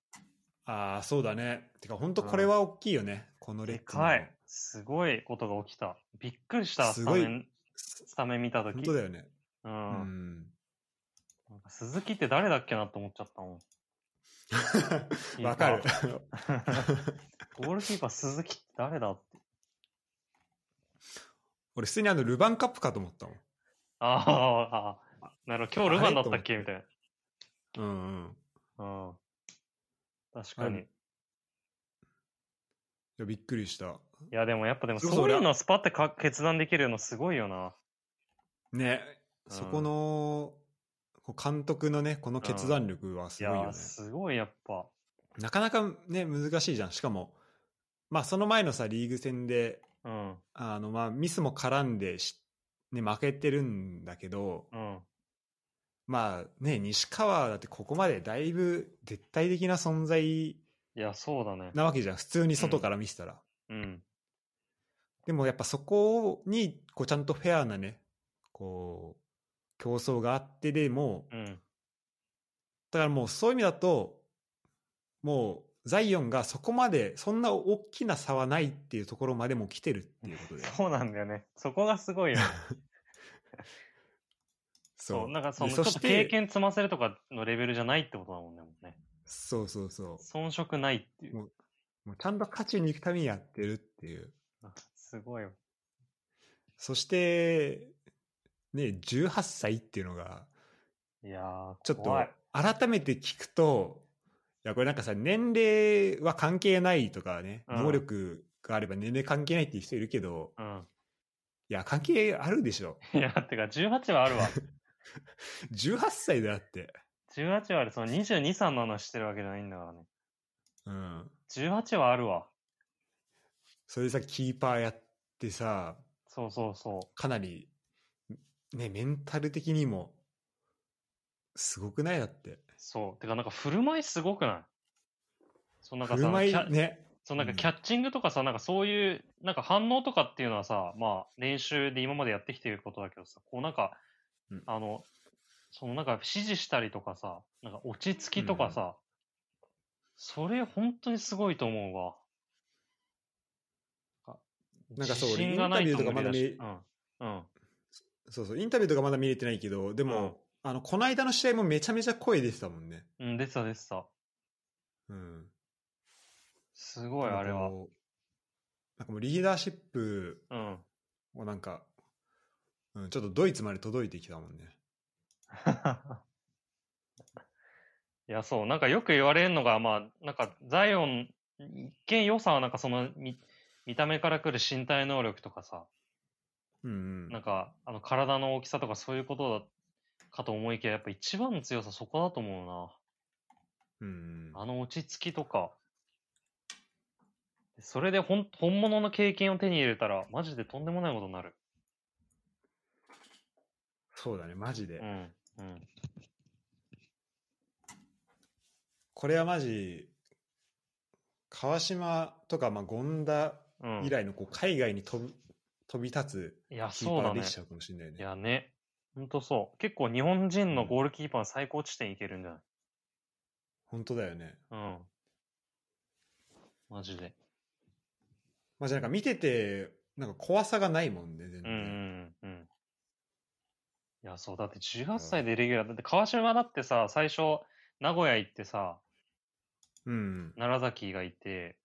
Speaker 1: ああ、そうだね。てか、本当これは大きいよね、このレ
Speaker 2: で
Speaker 1: ックの
Speaker 2: かい。すごいことが起きた。びっくりした、
Speaker 1: すごい
Speaker 2: スタメン、スタメン見たとき。
Speaker 1: 本当だよね。
Speaker 2: う。
Speaker 1: うんん。
Speaker 2: なんか鈴木って誰だっけなと思っちゃったもん。
Speaker 1: わかる。
Speaker 2: ゴールキーパー鈴木って誰だって。
Speaker 1: 俺、普通にあの、ルヴァンカップかと思ったもん。
Speaker 2: あーあー、なるほど。今日ルヴァンだったっけ？みたい
Speaker 1: うんうん。
Speaker 2: な。うん。確かに。
Speaker 1: あいや、びっくりした。
Speaker 2: いや、でもやっぱでも
Speaker 1: そう
Speaker 2: いうのスパってか決断できるのすごいよな。
Speaker 1: ね、
Speaker 2: うん
Speaker 1: そこの、監督のね、この決断力はすごいよね。
Speaker 2: すごいやっぱ。
Speaker 1: なかなかね、難しいじゃん。しかも、まあ、その前のさ、リーグ戦で、
Speaker 2: うん。
Speaker 1: あの、まあ、ミスも絡んでし、ね、負けてるんだけど、
Speaker 2: うん。
Speaker 1: まあ、ね、西川だってここまでだいぶ絶対的な存在
Speaker 2: いや、そうだね。
Speaker 1: なわけじゃん。普通に外から見せたら。
Speaker 2: うん。
Speaker 1: でもやっぱそこに、こう、ちゃんとフェアなね、こう、競争があってでも、
Speaker 2: うん。
Speaker 1: だからもうそういう意味だと、もう、ザイオンがそこまで、そんな大きな差はないっていうところまでも来てるっていうことで。
Speaker 2: そうなんだよね。そこがすごいよね。そう。なんかその、ちょっと経験積ませるとかのレベルじゃないってことだもんね。ね
Speaker 1: そうそうそ
Speaker 2: 遜色ないっていう。
Speaker 1: もう。ちゃんと勝ちに行くためにやってるっていう。
Speaker 2: あすごいよ。
Speaker 1: そして、ね、18歳っていうのが、
Speaker 2: いやー、
Speaker 1: ちょっと改めて聞くと、いや、これなんかさ、年齢は関係ないとかね、
Speaker 2: うん
Speaker 1: 能力があれば年齢関係ないっていう人いるけど、
Speaker 2: うん。
Speaker 1: いや、関係あるでしょ。
Speaker 2: いや、てか18はあるわ。
Speaker 1: 18歳だって。
Speaker 2: 18はある。その22、3の話してるわけじゃないんだからね。
Speaker 1: うん。
Speaker 2: 18はあるわ。
Speaker 1: それでさ、キーパーやってさ、
Speaker 2: そうそうそ
Speaker 1: かなり、ね、メンタル的にも、すごくないだって。
Speaker 2: う。そう。てか、なんか振る舞いすごくない？そうなんかさ、
Speaker 1: 振る舞い
Speaker 2: キャ
Speaker 1: ね。
Speaker 2: そうなんか
Speaker 1: うん
Speaker 2: キャッチングとかさ、なんかそういう、なんか反応とかっていうのはさ、まあ練習で今までやってきてることだけどさ、こうなんか、
Speaker 1: うん
Speaker 2: あの、そのなんか指示したりとかさ、なんか落ち着きとかさ、それ本当にすごいと思うわ。
Speaker 1: なんかそう
Speaker 2: 自信がないと無理だし
Speaker 1: 俺インタビューとかまだ見
Speaker 2: うん。うん。
Speaker 1: そうそう、インタビューとかまだ見れてないけど、でも、あの、この間の試合もめちゃめちゃ声出てたもんね。
Speaker 2: うん、出てた出てた。
Speaker 1: うん。
Speaker 2: すごい、あれは。
Speaker 1: なんかもうリーダーシップ
Speaker 2: うん。
Speaker 1: をなんか、うん、ちょっとドイツまで届いてきたもんね。
Speaker 2: いや、そう、なんかよく言われるのが、まあ、なんか、ザイオン、一見良さはなんかその見、見た目から来る身体能力とかさ、
Speaker 1: うんうん。
Speaker 2: なんか、あの、体の大きさとかそういうことだかと思いきや、やっぱ一番の強さそこだと思う
Speaker 1: うんうん
Speaker 2: な。あの落ち着きとか。それで本本物の経験を手に入れたら、マジでとんでもないことになる。
Speaker 1: そうだね、マジで。
Speaker 2: うん。うん。
Speaker 1: これはマジ、川島とか、まあ、権田
Speaker 2: うん。
Speaker 1: 以来のこう海外に飛び飛び立
Speaker 2: いや、
Speaker 1: つキーパ
Speaker 2: そうだね。
Speaker 1: ーできちゃうかもしれないね。
Speaker 2: いやね。ほんとそう。結構日本人のゴールキーパーの最高地点いけるんじゃない？
Speaker 1: 本当だよね。
Speaker 2: うん。マジで。
Speaker 1: まあ、じゃあなんか見てて、なんか怖さがないもんね、全然。
Speaker 2: うんうんうん。いや、そう、だって18歳でレギュラー、だって川島だってさ、最初、名古屋行ってさ、
Speaker 1: うん。
Speaker 2: 奈良崎がいて、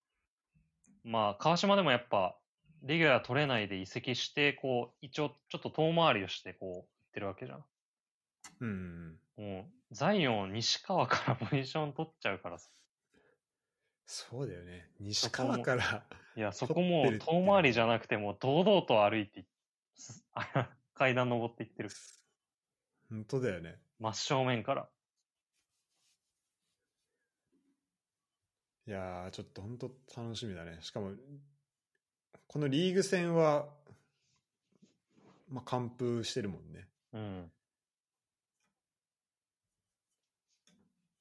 Speaker 2: まあ、川島でもやっぱ、レギュラー取れないで移籍して、こう、一応、ちょっと遠回りをして、こう、行ってるわけじゃん。
Speaker 1: うん。
Speaker 2: もう、ザイオン、西川からポジション取っちゃうからさ。
Speaker 1: そうだよね。西川から、
Speaker 2: いや、そこも遠回りじゃなくて、もう堂々と歩いて 階段登っていってる。
Speaker 1: 本当だよね。
Speaker 2: 真正面から。
Speaker 1: いやー、ちょっと本当楽しみだね。しかも、このリーグ戦は、まあ、完封してるもんね。
Speaker 2: うん。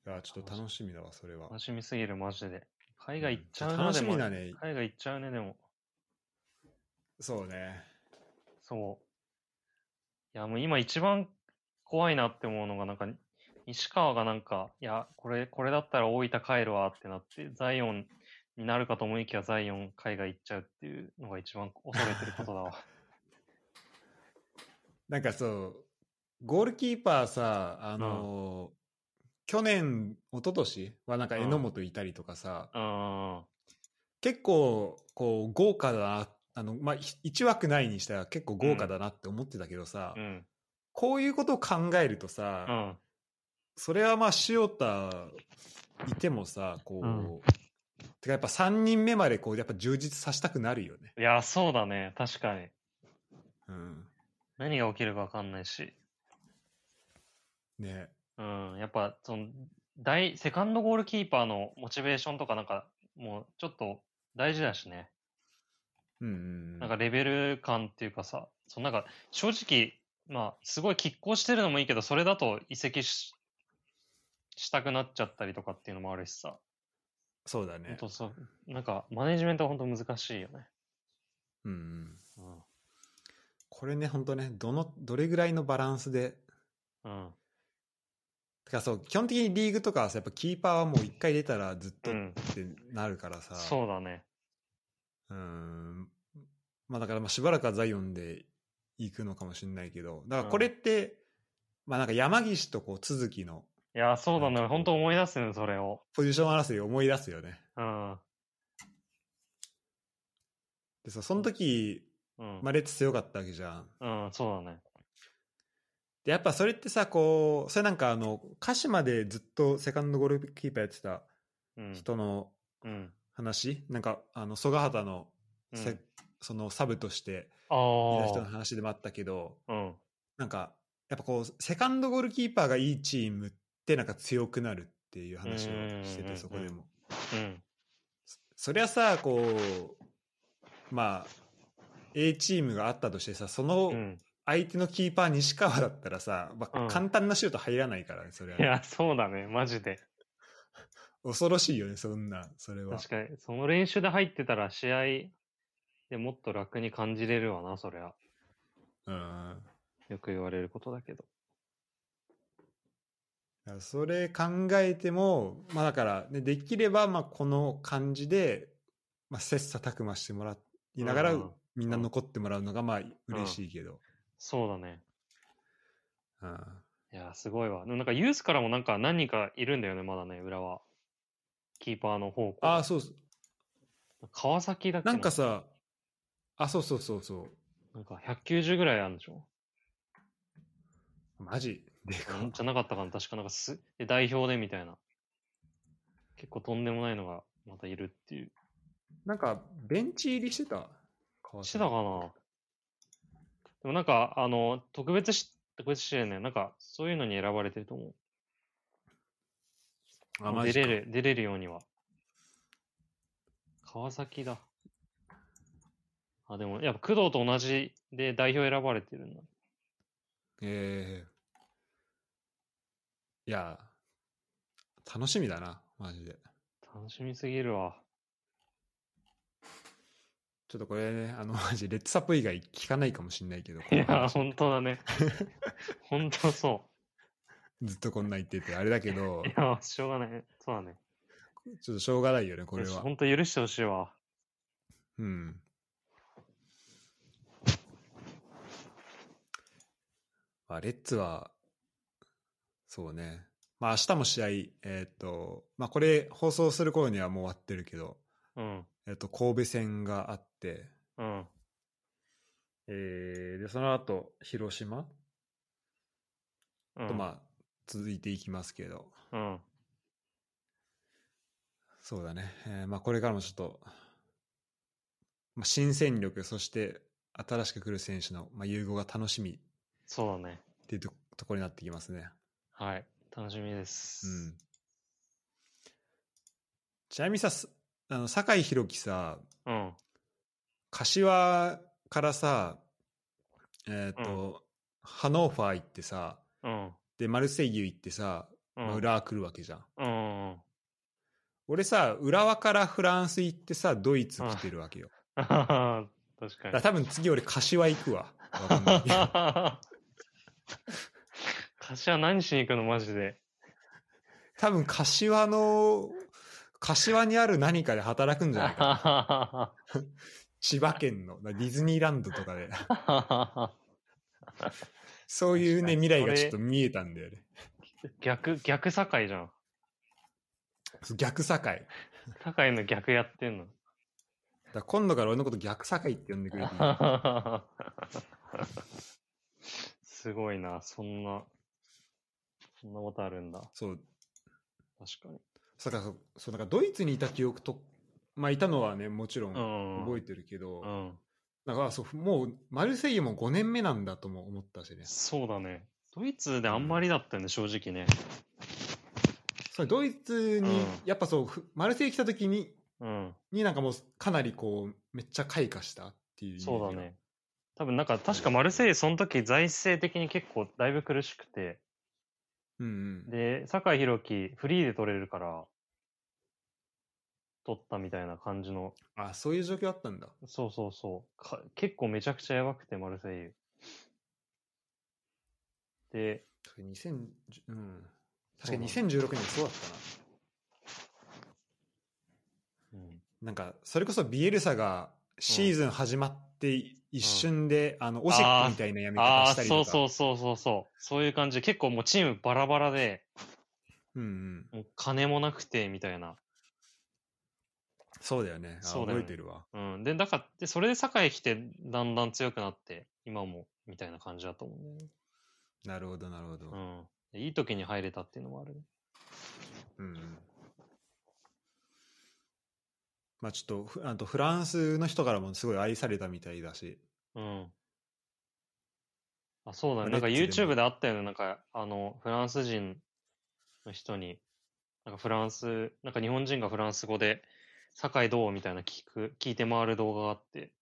Speaker 1: いや、ちょっと楽しみだわ、それは。
Speaker 2: 楽しみすぎる、マジで。海外行っちゃうな、
Speaker 1: 楽しみだね。
Speaker 2: 海外行っちゃうね、でも。
Speaker 1: そうね。
Speaker 2: そう。いや、もう今一番怖いなって思うのが、なんか、西川がなんか、いや、これ、これだったら大分帰るわってなって、ザイオンになるかと思いきや、ザイオン海外行っちゃうっていうのが一番恐れてることだわ。
Speaker 1: なんかそう、ゴールキーパーさ、あのー去年、一昨年はなんか
Speaker 2: うん
Speaker 1: 榎本いたりとかさ、
Speaker 2: うん。
Speaker 1: 結構、こう、豪華だな、あの、まあ、1枠ないにしたら結構豪華だなって思ってたけどさ、
Speaker 2: うん。
Speaker 1: こういうことを考えるとさ、
Speaker 2: うん。
Speaker 1: それはまあ塩田いてもさこう、
Speaker 2: うん
Speaker 1: てかやっぱ3人目までこうやっぱ充実させたくなるよね。
Speaker 2: いや、そうだね。確かに。
Speaker 1: うん、
Speaker 2: 何が起きるか分かんないし。
Speaker 1: ね
Speaker 2: うん。やっぱ、その、大、セカンドゴールキーパーのモチベーションとかなんか、もうちょっと大事だしね。
Speaker 1: うんうん
Speaker 2: なんかレベル感っていうかさ、そのなんか正直、まあ、すごい拮抗してるのもいいけど、それだと移籍ししたくなっちゃったりとかっていうのもあるしさ。
Speaker 1: そうだね。
Speaker 2: 本当そう、なんかマネジメントは本当難しいよね。
Speaker 1: うんうん、
Speaker 2: うん。
Speaker 1: これね本当ねどのどれぐらいのバランスで
Speaker 2: うん。
Speaker 1: てかそう基本的にリーグとかやっぱキーパーはもう1回出たらずっとっ
Speaker 2: うん。
Speaker 1: てなるからさ、
Speaker 2: そうだね。
Speaker 1: うんまあだからまあしばらくはザイオンで行くのかもしれないけどだからこれって、まあなんか山岸とこう都築の
Speaker 2: いや、そうだね。本当思い出すね、それを。
Speaker 1: ポジション争いを思い出すよね。
Speaker 2: うん。
Speaker 1: でさその時、
Speaker 2: うん。
Speaker 1: まあ、レッツ強かったわけじゃん。
Speaker 2: うん、そうだね。
Speaker 1: でやっぱそれってさこうそれなんかあの鹿島でずっとセカンドゴールキーパーやってた
Speaker 2: うん。
Speaker 1: 人の
Speaker 2: うん。
Speaker 1: 話、なんかあの曽我畑の
Speaker 2: うん
Speaker 1: せ、そのサブとして
Speaker 2: あ
Speaker 1: いた人の
Speaker 2: あ。
Speaker 1: 話でもあったけど
Speaker 2: うん。
Speaker 1: なんかやっぱこうセカンドゴールキーパーがいいチームってなんか強くなるっていう話をしてて
Speaker 2: ん
Speaker 1: そこでも。
Speaker 2: うん。
Speaker 1: そりゃさこうまあ A チームがあったとしてさその
Speaker 2: うん。
Speaker 1: 相手のキーパー西川だったらさ、まあ
Speaker 2: うん
Speaker 1: 簡単なシュート入らないからねそれはい
Speaker 2: や、そうだね。マジで。
Speaker 1: 恐ろしいよねそんなそれは
Speaker 2: 確かに、その練習で入ってたら試合でもっと楽に感じれるわな、そりゃ。
Speaker 1: うん
Speaker 2: よく言われることだけど。
Speaker 1: それ考えてもまあだから、ね、できればまあこの感じで、まあ、切磋琢磨してもらいながら、
Speaker 2: うん
Speaker 1: みんな残ってもらうのがまあ嬉しいけど、
Speaker 2: そうだね。
Speaker 1: うん。
Speaker 2: いや、すごいわ。でもなんかユースからもなんか何人かいるんだよね、まだね、裏は。キーパーの方向。
Speaker 1: ああそうそう
Speaker 2: 川崎だっけ
Speaker 1: な。んかさあそうそうそうそう。
Speaker 2: なんか190ぐらいあるんでしょ？
Speaker 1: マジ？でか
Speaker 2: うんじゃなかったかな確かなんかす、で代表でみたいな。結構とんでもないのがまたいるっていう。
Speaker 1: なんかベンチ入りしてた
Speaker 2: してたかなでもなんか、あの、特別し、特別試合ね、なんか、そういうのに選ばれてると思う。
Speaker 1: あマジか
Speaker 2: 出れる、出れるようには。川崎だ。あ、でも、やっぱ工藤と同じで代表選ばれてるんだ。
Speaker 1: ええいや楽しみだなマジで
Speaker 2: 楽しみすぎるわ。
Speaker 1: ちょっとこれねあのマジレッツサップ以外聞かないかもしんないけど
Speaker 2: いや、本当だね。本当そ
Speaker 1: ずっとこんな言っててあれだけど
Speaker 2: う。いや、しょうがない。そうだね。
Speaker 1: ちょっとしょうがないよねこれは
Speaker 2: 本当許してほしいわ。
Speaker 1: うんまあレッツはそうねまあ明日も試合えっ、とまあこれ放送する頃にはもう終わってるけど
Speaker 2: うん。
Speaker 1: えっ、と神戸戦があって
Speaker 2: うん。
Speaker 1: えーでその後広島？
Speaker 2: うん。
Speaker 1: とまあ続いていきますけど、
Speaker 2: うん。
Speaker 1: そうだね、えーまあ、これからもちょっと、まあ、新戦力そして新しく来る選手の、まあ、融合が楽しみっ
Speaker 2: そうだね。
Speaker 1: ていうとところになってきますね、
Speaker 2: はい。楽しみです。
Speaker 1: うん、ちなみにさすあの酒井宏樹さ
Speaker 2: うん。
Speaker 1: 柏からさえっ、と、ハノーファー行ってさ、
Speaker 2: うん。
Speaker 1: で、マルセイユ行ってさ、
Speaker 2: うん。
Speaker 1: まあ浦和来るわけじゃん。
Speaker 2: うん。うん。
Speaker 1: 俺さ、浦和からフランス行ってさ、ドイツ来てるわけよ。
Speaker 2: 確か
Speaker 1: だか
Speaker 2: に
Speaker 1: ら。多分次俺、柏行くわ。わかんない
Speaker 2: 柏何しに行くのマジで。
Speaker 1: 多分柏の、柏にある何かで働くんじゃないかな。千葉県のディズニーランドとかで。そういうね、未来がちょっと見えたんだよね。
Speaker 2: 逆、逆堺じゃん。
Speaker 1: 逆境。だか
Speaker 2: 堺の逆やってんの。
Speaker 1: ら今度から俺のこと逆境って呼んでくれていい
Speaker 2: すごいな、そんな、そんなことあるんだ。
Speaker 1: そう。
Speaker 2: 確かに。
Speaker 1: そうだからそうだからドイツにいた記憶と、まあいたのはね、もちろん
Speaker 2: うん。
Speaker 1: 覚えてるけど、
Speaker 2: うん。
Speaker 1: だからそう、もうマルセイユも5年目なんだとも思ったしね。
Speaker 2: そうだね。ドイツであんまりだったよね、正直ね。
Speaker 1: そうドイツに、
Speaker 2: うん
Speaker 1: やっぱそう、ふマルセイユ来た時に、
Speaker 2: うん。
Speaker 1: になんかもうかなりこう、めっちゃ開花したっていう
Speaker 2: そうだね。多分なんか、確かマルセイユその時財政的に結構だいぶ苦しくて、
Speaker 1: うんうん。
Speaker 2: で、酒井宏樹フリーで取れるから、取ったみたいな感じの、
Speaker 1: あ、そういう状況あったんだ。
Speaker 2: そうそうそう。か結構めちゃくちゃやばくて、マルセイユ。で、
Speaker 1: 2010うん。確かに2016年そうだったな。
Speaker 2: うん、
Speaker 1: なんか、それこそビエルサがシーズン始まって一瞬で、あの、オシックみたいなやめ
Speaker 2: ああー、
Speaker 1: 方したりとか。
Speaker 2: そうそうそうそうそう。そういう感じ。結構もうチームバラバラで、
Speaker 1: うんうん。
Speaker 2: もう金もなくて、みたいな。
Speaker 1: そうだよね。あ
Speaker 2: そうだよね
Speaker 1: 覚えてるわ。
Speaker 2: うん。で、だから、でそれで堺来て、だんだん強くなって、今も、みたいな感じだと思うね。
Speaker 1: なるほど、なるほど。
Speaker 2: うん。でいい時に入れたっていうのもあるね。
Speaker 1: うんうん。まあちょっとフ、あとフランスの人からもすごい愛されたみたいだし。
Speaker 2: うん。あ、そうだね。
Speaker 1: レ
Speaker 2: なんか YouTube であったよね。なんか、あの、フランス人の人に、なんかフランス、なんか日本人がフランス語で、堺どうみたいな聞く、聞いて回る動画があって、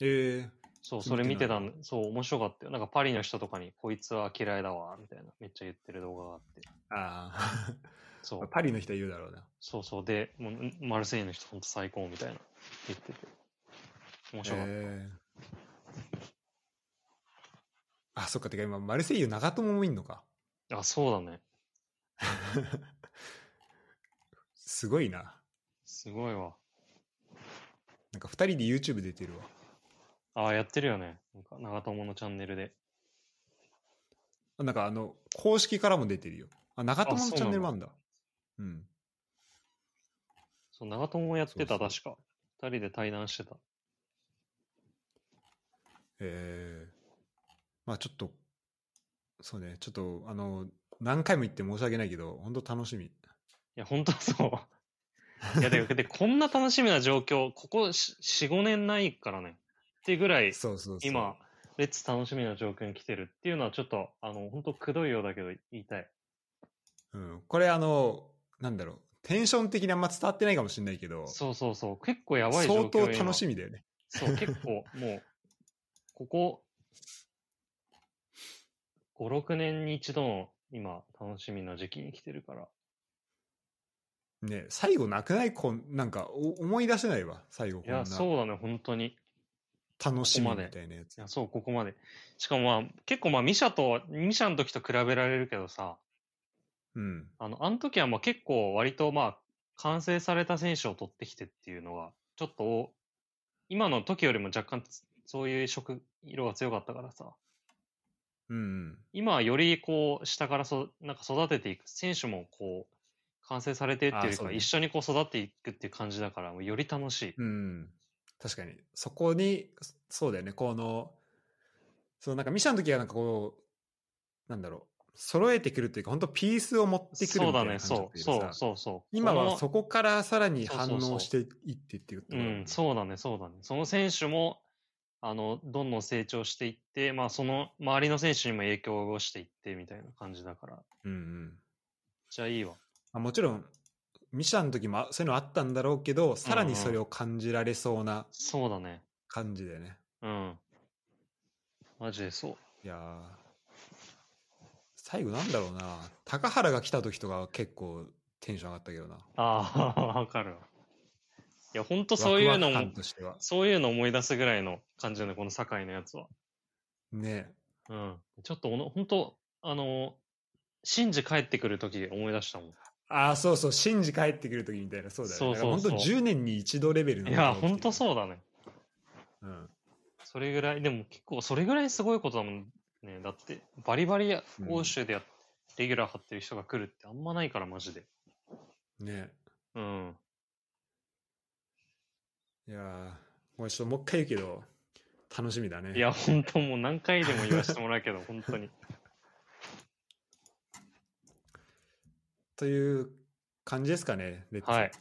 Speaker 1: ええ
Speaker 2: そう、それ見てたんそう、面白かったよ。なんかパリの人とかに、こいつは嫌いだわ、みたいな、めっちゃ言ってる動画があって。
Speaker 1: ああ。
Speaker 2: そう、
Speaker 1: パリの人は言うだろうな。
Speaker 2: そうそう。で、もう、マルセイユの人、ほんと最高みたいな、言ってて。面白かった。
Speaker 1: ええあ、そっか。てか今、マルセイユ長友もいんのか。
Speaker 2: あ、そうだね。
Speaker 1: すごいな。
Speaker 2: すごいわ。
Speaker 1: なんか二人で YouTube 出てるわ。
Speaker 2: ああ、やってるよね。なんか、長友のチャンネルで。
Speaker 1: あなんかあの、公式からも出てるよ。あ、長友のチャンネルもあんだ。うん。
Speaker 2: そう、長友もやってた、
Speaker 1: そうそ
Speaker 2: 確か。二人で対談してた。
Speaker 1: ええまあちょっと、そうね、ちょっと、あの、何回も言って申し訳ないけど、本当楽しみ。
Speaker 2: いや、本当そう。いや、で、でこんな楽しみな状況、ここ4、5年ないからね。っていうぐらい、
Speaker 1: そうそうそう。
Speaker 2: 今、レッツ楽しみな状況に来てるっていうのはちょっと、あの、本当くどいようだけど言いたい。
Speaker 1: うん、これあの、なんだろう、テンション的にあんま伝わってないかもしれないけど、
Speaker 2: そうそうそう。結構やばい状況
Speaker 1: 相当楽し
Speaker 2: み。
Speaker 1: みだよね。
Speaker 2: そう、結構もう、ここ、5、6年に一度の今、楽しみな時期に来てるから。
Speaker 1: ね、最後なくない？こんなんかお思い出せないわ、最後
Speaker 2: いや、
Speaker 1: こんな
Speaker 2: そうだね、本当に。
Speaker 1: 楽しみみたいなやつ
Speaker 2: い。や、そう、ここまで。しかもまあ、結構まあ、ミシャと、ミシャの時と比べられるけどさ、
Speaker 1: うん。
Speaker 2: あの、あの時はまあ結構割とまあ、完成された選手を取ってきてっていうのが、ちょっと、今の時よりも若干、そういう色、色が強かったからさ、
Speaker 1: うんうん。
Speaker 2: 今はよりこう、下からそ、なんか育てていく、選手もこう、完成されてっていうか一緒にこう育っていくっていう感じだから、もうより楽しい。
Speaker 1: うん。確かに。そこに、そうだよね、この、そう、なんかミシャの時はなんかこう、なんだろう、揃えてくるっていうか、本当ピースを持ってくるみたいな
Speaker 2: そうだね、そう、そう、
Speaker 1: さ
Speaker 2: そう、そう。
Speaker 1: 今はそこからさらに反応していってっていうこと
Speaker 2: うん、そうだね、そうだね。その選手も、あの、どんどん成長していって、まあ、その周りの選手にも影響を及ぼしていってみたいな感じだから、
Speaker 1: うんうん。
Speaker 2: じゃあいいわ。
Speaker 1: まあ、もちろん、ミシャの時もあそういうのあったんだろうけど、さらにそれを感じられそうな
Speaker 2: そうだね。
Speaker 1: 感じだよね。
Speaker 2: うん。マジでそう。
Speaker 1: いやー最後なんだろうな。高原が来た時とかは結構テンション上がったけどな。
Speaker 2: ああ、わかるわ。いや、ほんとそういうの
Speaker 1: ワクワク
Speaker 2: そういうの思い出すぐらいの感じだね、この堺のやつは。
Speaker 1: ね。
Speaker 2: うん。ちょっとおの、ほんと、あの、シンジ帰ってくる時思い出したもん。
Speaker 1: ああそうそう。シンジ帰ってくる時みたいな。そうだよね。
Speaker 2: そうそうそう。
Speaker 1: だから本当10年に一度レベルの
Speaker 2: いや、ほんとそうだね。
Speaker 1: う、うん、
Speaker 2: それぐらい、でも結構それぐらいすごいことだもんね。だって、バリバリ欧州でや、レギュラー張ってる人が来るってあんまないから、マジで。
Speaker 1: ね
Speaker 2: うん。
Speaker 1: いやーもうちょっともう一回言うけど楽しみだね
Speaker 2: いや、ほんともう何回でも言わせてもらうけど、本当に。
Speaker 1: という感じですかねレッツ、
Speaker 2: はい。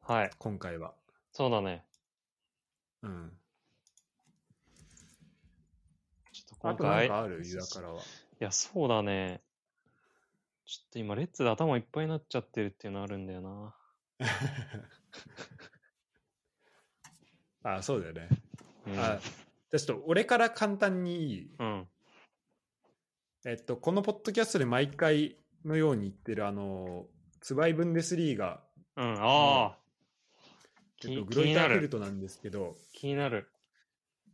Speaker 2: はい。
Speaker 1: 今回は
Speaker 2: そうだね。
Speaker 1: うん
Speaker 2: 今
Speaker 1: あとなん
Speaker 2: 回、
Speaker 1: かある？ユダからはい
Speaker 2: や、そうだね。ちょっと今、レッツで頭いっぱいになっちゃってるっていうのあるんだよな。
Speaker 1: あそうだよね、
Speaker 2: うん。
Speaker 1: あちょっと俺から簡単に
Speaker 2: うん。
Speaker 1: えっと、このポッドキャストで毎回のように言ってる、あの、ツバイブンデスリーガ、
Speaker 2: うん。ああ。
Speaker 1: えっと、
Speaker 2: き
Speaker 1: グロイターフェル。トなんですけど、
Speaker 2: 気になる。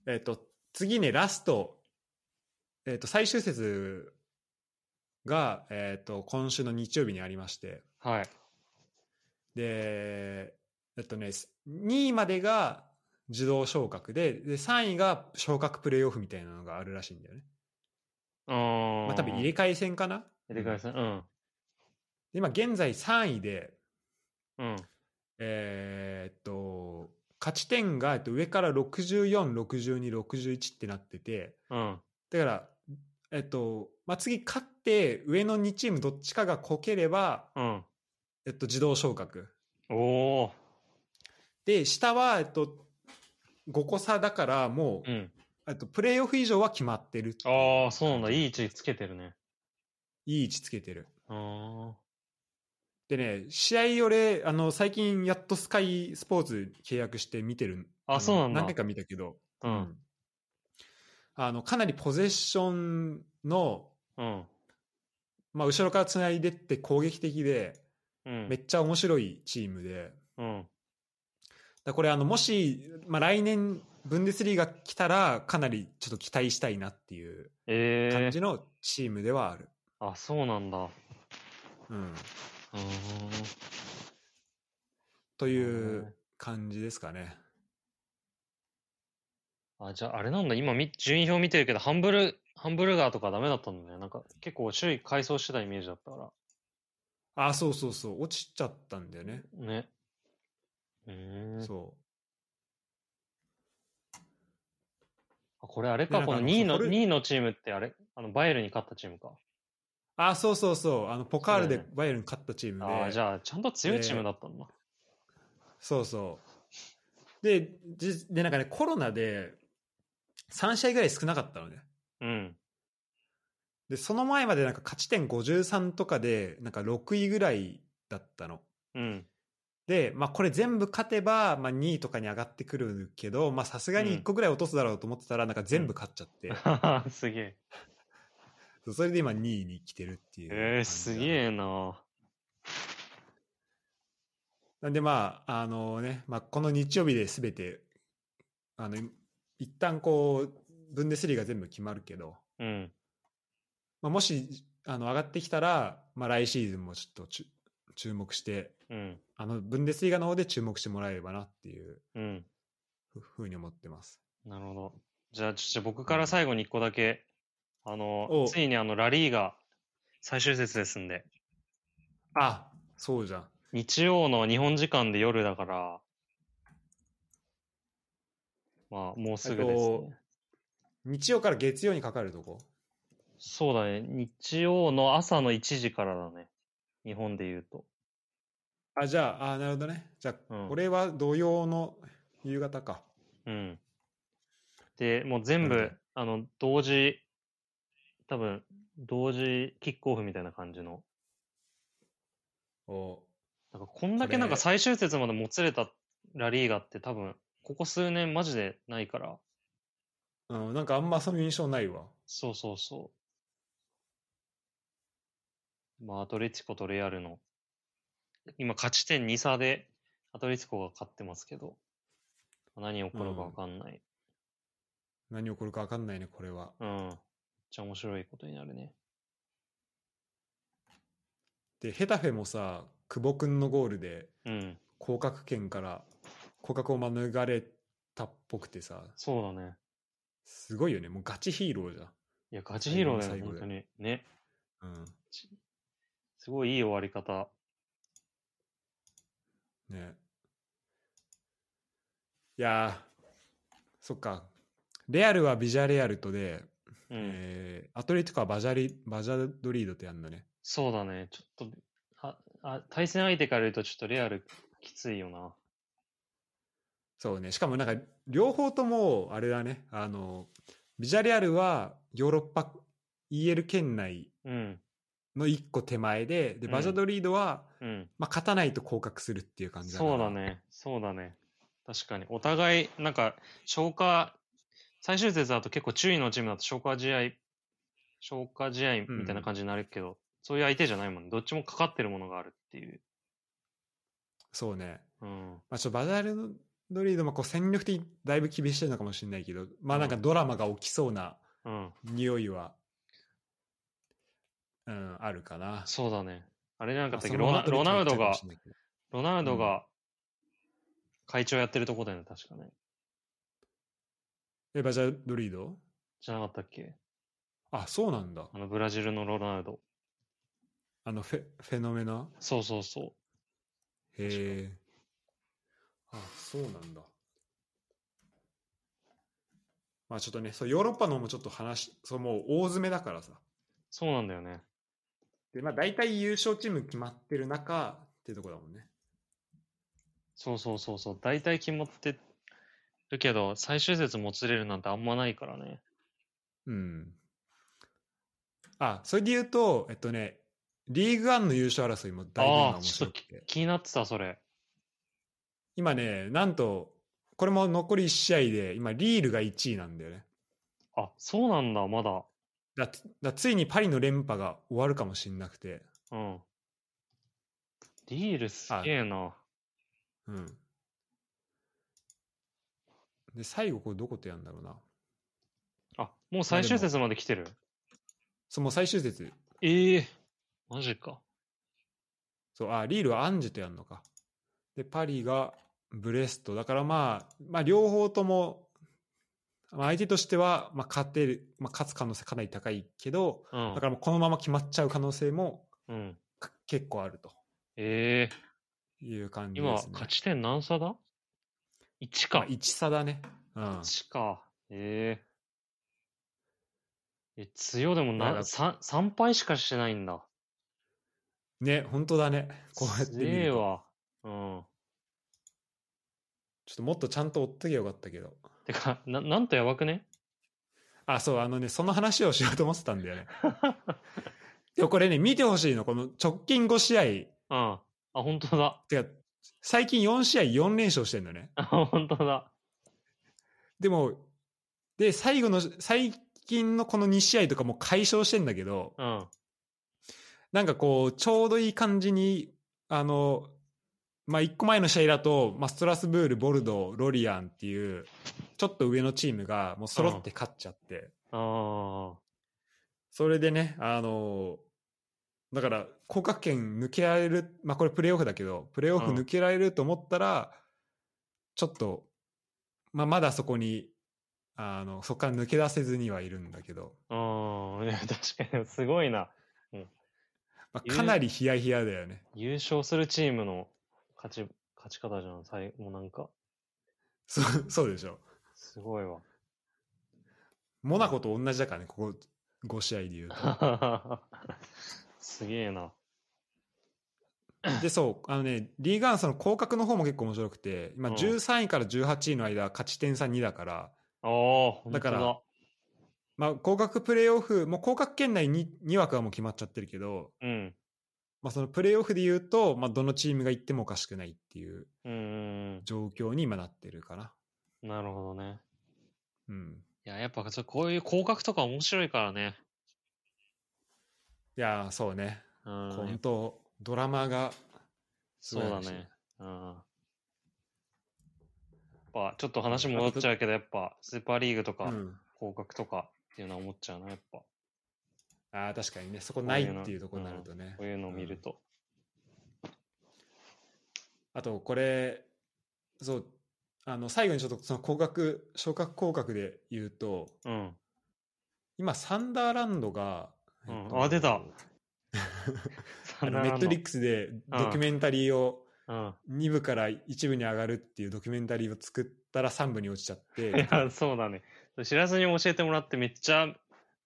Speaker 1: えっと、次ね、ラスト、えっと、最終節が、えっと、今週の日曜日にありまして、
Speaker 2: はい。
Speaker 1: で、えっとね、2位までが自動昇格で、で、3位が昇格プレーオフみたいなのがあるらしいんだよね。
Speaker 2: うーん。
Speaker 1: まあ、多分入れ替え戦かな？
Speaker 2: 入れ替え戦。うん。
Speaker 1: で今現在3位で、
Speaker 2: うん。
Speaker 1: えーっと、勝ち点がえっと上から64、62、61ってなってて、
Speaker 2: うん。
Speaker 1: だから、えっと、まあ、次勝って上の2チームどっちかがこければ、
Speaker 2: うん。
Speaker 1: えっと、自動昇格。
Speaker 2: おお。
Speaker 1: で、下は、えっと、5個差だからもう、
Speaker 2: うん。
Speaker 1: えっと、プレーオフ以上は決まってるって
Speaker 2: ああ、そうなんだ。いい位置つけてるね。
Speaker 1: いい位置つけてる。
Speaker 2: あ
Speaker 1: でね、試合俺、あの、最近やっとスカイスポーツ契約して見てる。の
Speaker 2: あそうなんだ
Speaker 1: 何回か見たけど、
Speaker 2: あ。うん。
Speaker 1: あの、かなりポゼッションの、
Speaker 2: うん。
Speaker 1: まあ、後ろからつないでって攻撃的で、
Speaker 2: うん。
Speaker 1: めっちゃ面白いチームで、
Speaker 2: うん。
Speaker 1: だこれあの、もし、まあ、来年、ブンデスリーガ来たら、かなりちょっと期待したいなっていう
Speaker 2: ええ
Speaker 1: 感じのチームではある。
Speaker 2: あ、そうなんだ。う
Speaker 1: ん。という感じですかね。
Speaker 2: あ、じゃああれなんだ。今み、順位表見てるけど、ハンブル、ハンブルガーとかダメだったんだね。なんか結構首位回走してたイメージだったか
Speaker 1: あ、そうそうそう、落ちちゃったんだよね。
Speaker 2: ら。ね。うーん。
Speaker 1: そ
Speaker 2: あこれあれか、この
Speaker 1: でなんかあの
Speaker 2: 2位の、
Speaker 1: フォル
Speaker 2: 2位のチームってあれ？あの、バイエルに勝ったチームか。
Speaker 1: う。あ、そうそうそう、あの、ポカールでバイエルン勝ったチームで。
Speaker 2: ああ、じゃあ、ちゃんと強いチームだったんだ。
Speaker 1: そうそう。で、じで、なんかね、コロナで3試合ぐらい少なかったのね。
Speaker 2: うん。
Speaker 1: で、その前までなんか勝ち点53とかで、なんか6位ぐらいだったの。
Speaker 2: うん。
Speaker 1: で、まあこれ全部勝てば、まあ2位とかに上がってくるけど、まあさすがに1個ぐらい落とすだろうと思ってたら、なんか全部勝っちゃって、
Speaker 2: すげえ。
Speaker 1: それで今2位に来てるっていう。
Speaker 2: えー、すげえな。
Speaker 1: なんでまあ、あのね、まあこの日曜日で全て、あの、一旦こう、ブンデスリーが全部決まるけど、
Speaker 2: うん。
Speaker 1: まあ、もしあの上がってきたら、まあ、来シーズンもちょっと注目して
Speaker 2: うん。
Speaker 1: あのブンデスリーガの方で注目してもらえればなっていう
Speaker 2: うん。
Speaker 1: ふふうに思ってます。
Speaker 2: なるほど。じゃあ、ちょっと僕から最後に一個だけ、あ
Speaker 1: お
Speaker 2: の、ついにあの、ラリーが最終節ですんで、
Speaker 1: あそうじゃん。
Speaker 2: 日曜の日本時間で夜だから、まあ、もうすぐです
Speaker 1: えっと
Speaker 2: ね。
Speaker 1: 日曜から月曜にかかるとこ？
Speaker 2: そうだね。日曜の朝の1時からだね。日本で言うと。
Speaker 1: あじゃああなるほどね。じゃあ、
Speaker 2: うん
Speaker 1: これは土曜の夕方か。
Speaker 2: うん。で、もう全部あの、同時、多分、同時キックオフみたいな感じの。
Speaker 1: お
Speaker 2: なんかこんだけなんか最終節までもつれたラリーガって多分、ここ数年マジでないから、
Speaker 1: うん、なんかあんまその印象ないわ。
Speaker 2: そうそうそう。まあ、アトレティコとレアルの、今勝ち点2差でアトレティコが勝ってますけど、何起こるかわかんない。
Speaker 1: 何起こるか分かんないね、これは。
Speaker 2: うん。めっちゃ面白いことになるね。
Speaker 1: で、ヘタフェもさ、久保君のゴールで
Speaker 2: うん。
Speaker 1: 降格圏から降格を免れたっぽくてさ、
Speaker 2: そうだね。
Speaker 1: すごいよね。もうガチヒーローじゃん
Speaker 2: いや、ガチヒーローだよ、
Speaker 1: 最後の最後
Speaker 2: 本当に。ね。
Speaker 1: うん。
Speaker 2: すごいいい終わり方。
Speaker 1: ね。いや、そっか。レアルはビジャレアルとで、
Speaker 2: うん。
Speaker 1: えーアトレティコはバジャリバジャドリードとやるのね。
Speaker 2: そうだね。ちょっと、あ、あ、対戦相手から言うとちょっとレアルきついよな。
Speaker 1: そうね。しかもなんか、両方とも、あれだね。あの、ビジャレアルはヨーロッパ EL 圏内
Speaker 2: うん。
Speaker 1: の一個手前で、で、
Speaker 2: うん
Speaker 1: バジャドリードは、
Speaker 2: うん。
Speaker 1: まあ、勝たないと降格するっていう感じだ
Speaker 2: そうだ。ね。そうだね。確かに。お互い、なんか、消化、最終節だと結構注意のチームだと消化試合、消化試合みたいな感じになるけど、そういう相手じゃないもんね。どっちもかかってるものがあるっていう。
Speaker 1: そうね。
Speaker 2: うん。
Speaker 1: まあ、ちょっとバジャドリードもこう戦力的にだいぶ厳しいのかもしれないけど、まあなんかドラマが起きそうな
Speaker 2: うん。
Speaker 1: 匂いは、うん、あるかな。
Speaker 2: そうだね。あれじゃなか
Speaker 1: まあ
Speaker 2: ったっけロナロナウドがロナウドが会長やってるとこだよね、確かね。
Speaker 1: え、バジャドリード？
Speaker 2: じゃなかったっけ？
Speaker 1: あ、そうなんだ。
Speaker 2: あのブラジルのロナウド。
Speaker 1: あのフェ、フェノメナ？
Speaker 2: そうそうそ
Speaker 1: へえ。あ、そうなんだ。まあちょっとね、そうヨーロッパの方もちょっと話、そうもう大詰めだからさ。
Speaker 2: う。そうなんだよね。
Speaker 1: で、まあ大体優勝チーム決まってる中っていうところだもんね。
Speaker 2: そうそうそうそう。大体決まってるけど、最終節もつれるなんてあんまないからね。
Speaker 1: うん。あ、それで言うと、えっとね、リーグワンの優勝争いもだいぶ今面
Speaker 2: ああ、ちょっと
Speaker 1: 白くて。
Speaker 2: 気になってた、それ。
Speaker 1: 今ね、なんと、これも残り1試合で、今、リールが1位なんだよね。
Speaker 2: あ、そうなんだ、まだ。
Speaker 1: だだついにパリの連覇が終わるかもしれなくて。
Speaker 2: うん。リールすげえな。
Speaker 1: うん。で、最後これどことやるんだろうな。
Speaker 2: あ、もう最終節まで来てる？
Speaker 1: そう、もう最終節。
Speaker 2: ええマジか。
Speaker 1: そう、あ、リールはアンジェとやるのか。で、パリがブレスト。だからまあ、まあ、両方とも、まあ、相手としては、まあ、勝てる、まあ、勝つ可能性かなり高いけど、
Speaker 2: うん
Speaker 1: だか。らこのまま決まっちゃう可能性も
Speaker 2: うん。
Speaker 1: か結構あると
Speaker 2: ええ
Speaker 1: いう感じ
Speaker 2: 今、
Speaker 1: ですね。
Speaker 2: 勝ち点何差だ ?1 か。
Speaker 1: まあ、1差だね。うん。
Speaker 2: 1か。えええ、強でもな、
Speaker 1: いやだ
Speaker 2: 3, 3敗しかしてないんだ。
Speaker 1: ね、本当だね。こうやって
Speaker 2: す
Speaker 1: 見ると。
Speaker 2: げえわ。うん。
Speaker 1: ちょっともっとちゃんと追っとけばよかったけど。
Speaker 2: てか、な、なんとやばくね？
Speaker 1: あ、そう、あのね、その話をしようと思ってたんだよね。でもこれね、見てほしいの。この直近5試合。
Speaker 2: うん。あ、本当だ。
Speaker 1: てか、最近4試合4連勝してんのね。
Speaker 2: あ、本当だ。
Speaker 1: でも、で、最後の、最近のこの2試合とかも解消してんだけど、
Speaker 2: うん。
Speaker 1: なんかこう、ちょうどいい感じに、あの、まあ、1個前の試合だと、まあ、ストラスブール、ボルドー、ロリアンっていう、ちょっと上のチームがもう揃って勝っちゃって、
Speaker 2: ああ。
Speaker 1: それでね、あの、だから、降格圏抜けられる、まあ、これプレーオフだけど、プレーオフ抜けられると思ったら、ちょっと、まあ、まだそこに、あの、そこから抜け出せずにはいるんだけど、
Speaker 2: うん。いや、確かに、すごいな。
Speaker 1: まあ、かなりヒヤヒヤだよね。
Speaker 2: 優勝するチームの勝ち、勝ち方じゃん。最もうなんか、
Speaker 1: そう、そうでしょ。
Speaker 2: すごいわ。
Speaker 1: モナコと同じだからね、ここ5試合で言うと。
Speaker 2: すげえな。
Speaker 1: で、そう、あのね、リーガンその降格の方も結構面白くて、今
Speaker 2: うん
Speaker 1: 13位から18位の間、勝ち点差2だから、
Speaker 2: ああ、本当だ。
Speaker 1: だからまあ、降格プレーオフ、もう降格圏内に 2, 枠はもう決まっちゃってるけど、
Speaker 2: うん。
Speaker 1: まあ、そのプレーオフで言うと、まあ、どのチームが行ってもおかしくないっていう状況に今なってるかな。
Speaker 2: うん。なるほどね。
Speaker 1: うん。
Speaker 2: いいや、やっぱそうこういう広角とか面白いからね。
Speaker 1: いやー、そうね。
Speaker 2: うん。
Speaker 1: 本当ドラマがす
Speaker 2: そ
Speaker 1: ごいう話
Speaker 2: だね。うん。やっぱ、ちょっと話戻っちゃうけど、やっぱ、スーパーリーグとか、
Speaker 1: うん。
Speaker 2: 広角とかっていうのは思っちゃうな、やっぱ。
Speaker 1: ああ、確かにね、そこないっていうところになるとね。
Speaker 2: こういうのを見ると。
Speaker 1: あと、これ、そう、あの、最後にちょっとその広角、昇格広角で言うと、
Speaker 2: うん。
Speaker 1: 今、サンダーランドが、
Speaker 2: うん
Speaker 1: えっと
Speaker 2: あ出た
Speaker 1: あのネットリックスでドキュメンタリーを
Speaker 2: うん。
Speaker 1: 2部から1部に上がるっていうドキュメンタリーを作ったら3部に落ちちゃっ
Speaker 2: い
Speaker 1: て、
Speaker 2: や、そうだね。知らずに教えてもらってめっちゃ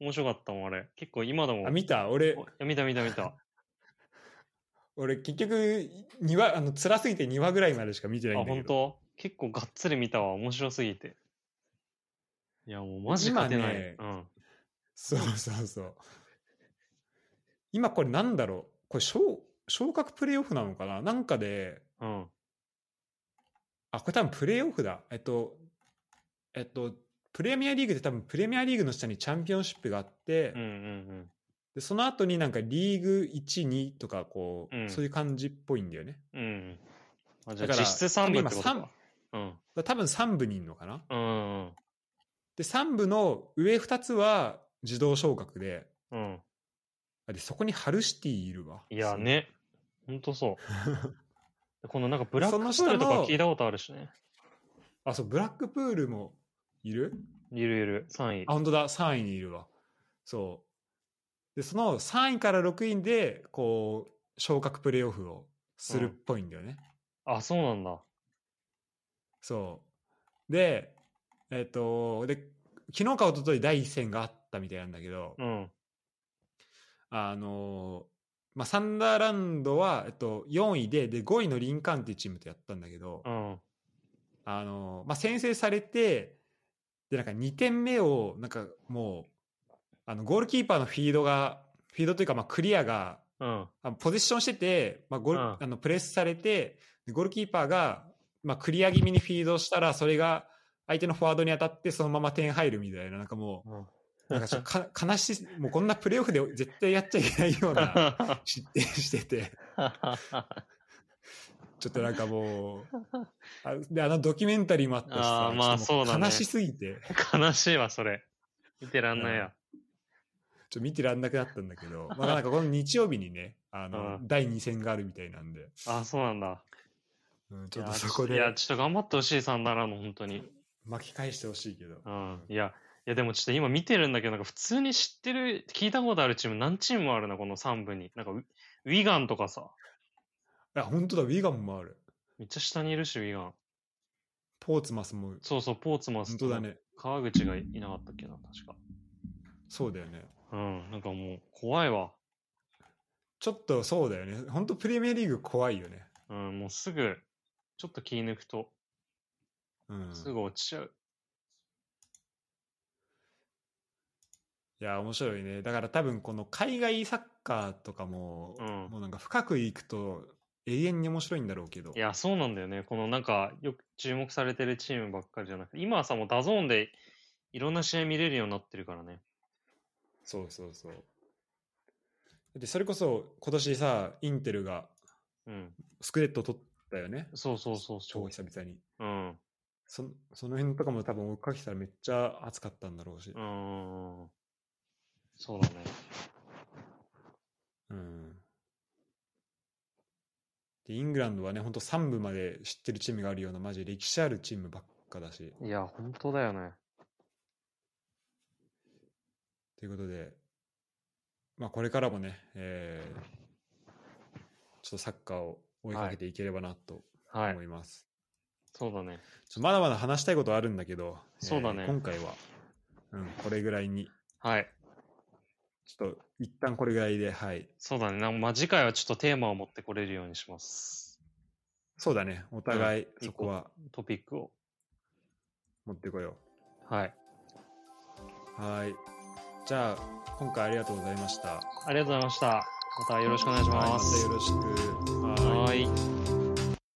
Speaker 2: 面白かったもん、あれ。結構今でも。
Speaker 1: あ、見た？俺
Speaker 2: 見た見た見た。
Speaker 1: 俺結局2話、あの、辛すぎて2話ぐらいまでしか見てな
Speaker 2: あ、
Speaker 1: いんだけ
Speaker 2: 本
Speaker 1: ど。
Speaker 2: 当？結構がっつり見たわ。面白すぎて。いや、もうマジ勝てない。
Speaker 1: 今ね
Speaker 2: うん。
Speaker 1: そうそうそう。今これなんだろう？これ昇、昇格プレイオフなのかな？なんかで、
Speaker 2: うん。
Speaker 1: あ、これ多分プレイオフだ。えっと、えっと、プレミアリーグって多分プレミアリーグの下にチャンピオンシップがあって、
Speaker 2: うんうん
Speaker 1: でその後になんかリーグ1、2とかこう、
Speaker 2: うん
Speaker 1: そういう感じっぽいんだよね。
Speaker 2: うん。
Speaker 1: だから
Speaker 2: 実質3部ってことか。うん。
Speaker 1: 多分3部にいるのかな
Speaker 2: うんうん
Speaker 1: で、3部の上2つは自動昇格で、
Speaker 2: うん。
Speaker 1: でそこにハルシティいるわ。
Speaker 2: いやね。ほんとそう。このなんかブラックプールとか聞いたことあるしね。
Speaker 1: あ、そう、ブラックプールもいる？
Speaker 2: いるいる。3位
Speaker 1: あ、。本当だ、3位にいるわ。そう。で、その3位から6位で、こう、昇格プレイオフをするっぽいんだよね。
Speaker 2: あ、そうなんだ。
Speaker 1: そう。で、えっ、と、で、昨日か一昨日第一戦があったみたいなんだけど、
Speaker 2: うん。
Speaker 1: あの、まあ、サンダーランドは、えっと、4位で、で、5位のリンカーンっていうチームとやったんだけど、
Speaker 2: うん。
Speaker 1: あの、まあ、先制されて、で、なんか2点目を、なんかもう、あの、ゴールキーパーのフィードが、フィードというか、まあ、クリアが、
Speaker 2: うん。
Speaker 1: あのポジションしてて、まあゴール
Speaker 2: うん。
Speaker 1: あのプレスされて、でゴールキーパーが、まあ、クリア気味にフィードしたら、それが相手のフォワードに当たって、そのまま点入るみたいな、なんかも
Speaker 2: うん。
Speaker 1: う、なんかか悲しい、もうこんなプレーオフで絶対やっちゃいけないような 失点してて、ちょっとなんかもう、あであのドキュメンタリーもあったし
Speaker 2: あ
Speaker 1: さ
Speaker 2: ー、まあそうだね
Speaker 1: 悲しすぎて、
Speaker 2: 悲しいわ、それ。見てらんないや。
Speaker 1: ちょっと見てらんなくなったんだけど、まあなんかこの日曜日にね、あの、
Speaker 2: うん
Speaker 1: 第2戦があるみたいなんで、
Speaker 2: あ、そうなんだ。
Speaker 1: うんちょっとそこで
Speaker 2: いや、ちょっと頑張ってほしい、サンダーランド、本当に。
Speaker 1: 巻き返してほしいけど。
Speaker 2: うん。いや、いや、でもちょっと今見てるんだけど、なんか普通に知ってる、聞いたことあるチーム何チームもあるな、この3部に。なんかウ、ウィガンとかさ、
Speaker 1: あ、本当だ、ウィガンもある。
Speaker 2: めっちゃ下にいるし、ウィガン。
Speaker 1: ポーツマスも、
Speaker 2: そうそう、ポーツマスと
Speaker 1: 本当だね。
Speaker 2: 川口がいなかったっけな、確か。
Speaker 1: そうだよね。
Speaker 2: うん、なんかもう、怖いわ。
Speaker 1: ちょっとそうだよね。本当プレミアリーグ怖いよね。
Speaker 2: うん、もうすぐ、ちょっと気抜くと、
Speaker 1: うん。
Speaker 2: すぐ落ちちゃう。
Speaker 1: いや、面白いね。だから多分この海外サッカーとかも、
Speaker 2: うん
Speaker 1: もうなんか深くいくと永遠に面白いんだろうけど。
Speaker 2: いや、そうなんだよね。このなんか、よく注目されてるチームばっかりじゃなくて、今はさ、もうダゾーンでいろんな試合見れるようになってるからね。
Speaker 1: そうそうそう。で、それこそ今年さ、インテルが
Speaker 2: うん。
Speaker 1: スクデット取ったよね。
Speaker 2: そうそうそうそ
Speaker 1: 超
Speaker 2: う。
Speaker 1: 久々に。
Speaker 2: うん。
Speaker 1: そその辺とかも多分追っかけてたらめっちゃ熱かったんだろうし。
Speaker 2: うーん。そうだね。
Speaker 1: うん。で、イングランドはね、本当3部まで知ってるチームがあるような、マジ歴史あるチームばっかだし。
Speaker 2: いや、本当だよね。
Speaker 1: ということで、まあ、これからもね、えーちょっとサッカーを追いかけていければなと
Speaker 2: はい
Speaker 1: 思。います。
Speaker 2: そうだね。
Speaker 1: ちょまだまだ話したいことはあるんだけど、
Speaker 2: そうだね
Speaker 1: えー今回は、うん、これぐらいに、
Speaker 2: はい。
Speaker 1: ちょっと一旦これぐらいで、はい。
Speaker 2: そうだね。まあ、次回はちょっとテーマを持ってこれるようにします。
Speaker 1: そうだね、お互い
Speaker 2: うん
Speaker 1: そこは
Speaker 2: トピックを。
Speaker 1: 持ってこよ
Speaker 2: はい。
Speaker 1: う。はい。じゃあ、今回ありがとうございました。
Speaker 2: ありがとうございました。またよろしくお願いし
Speaker 1: はいま
Speaker 2: ます。
Speaker 1: たよろしく。
Speaker 2: はーい。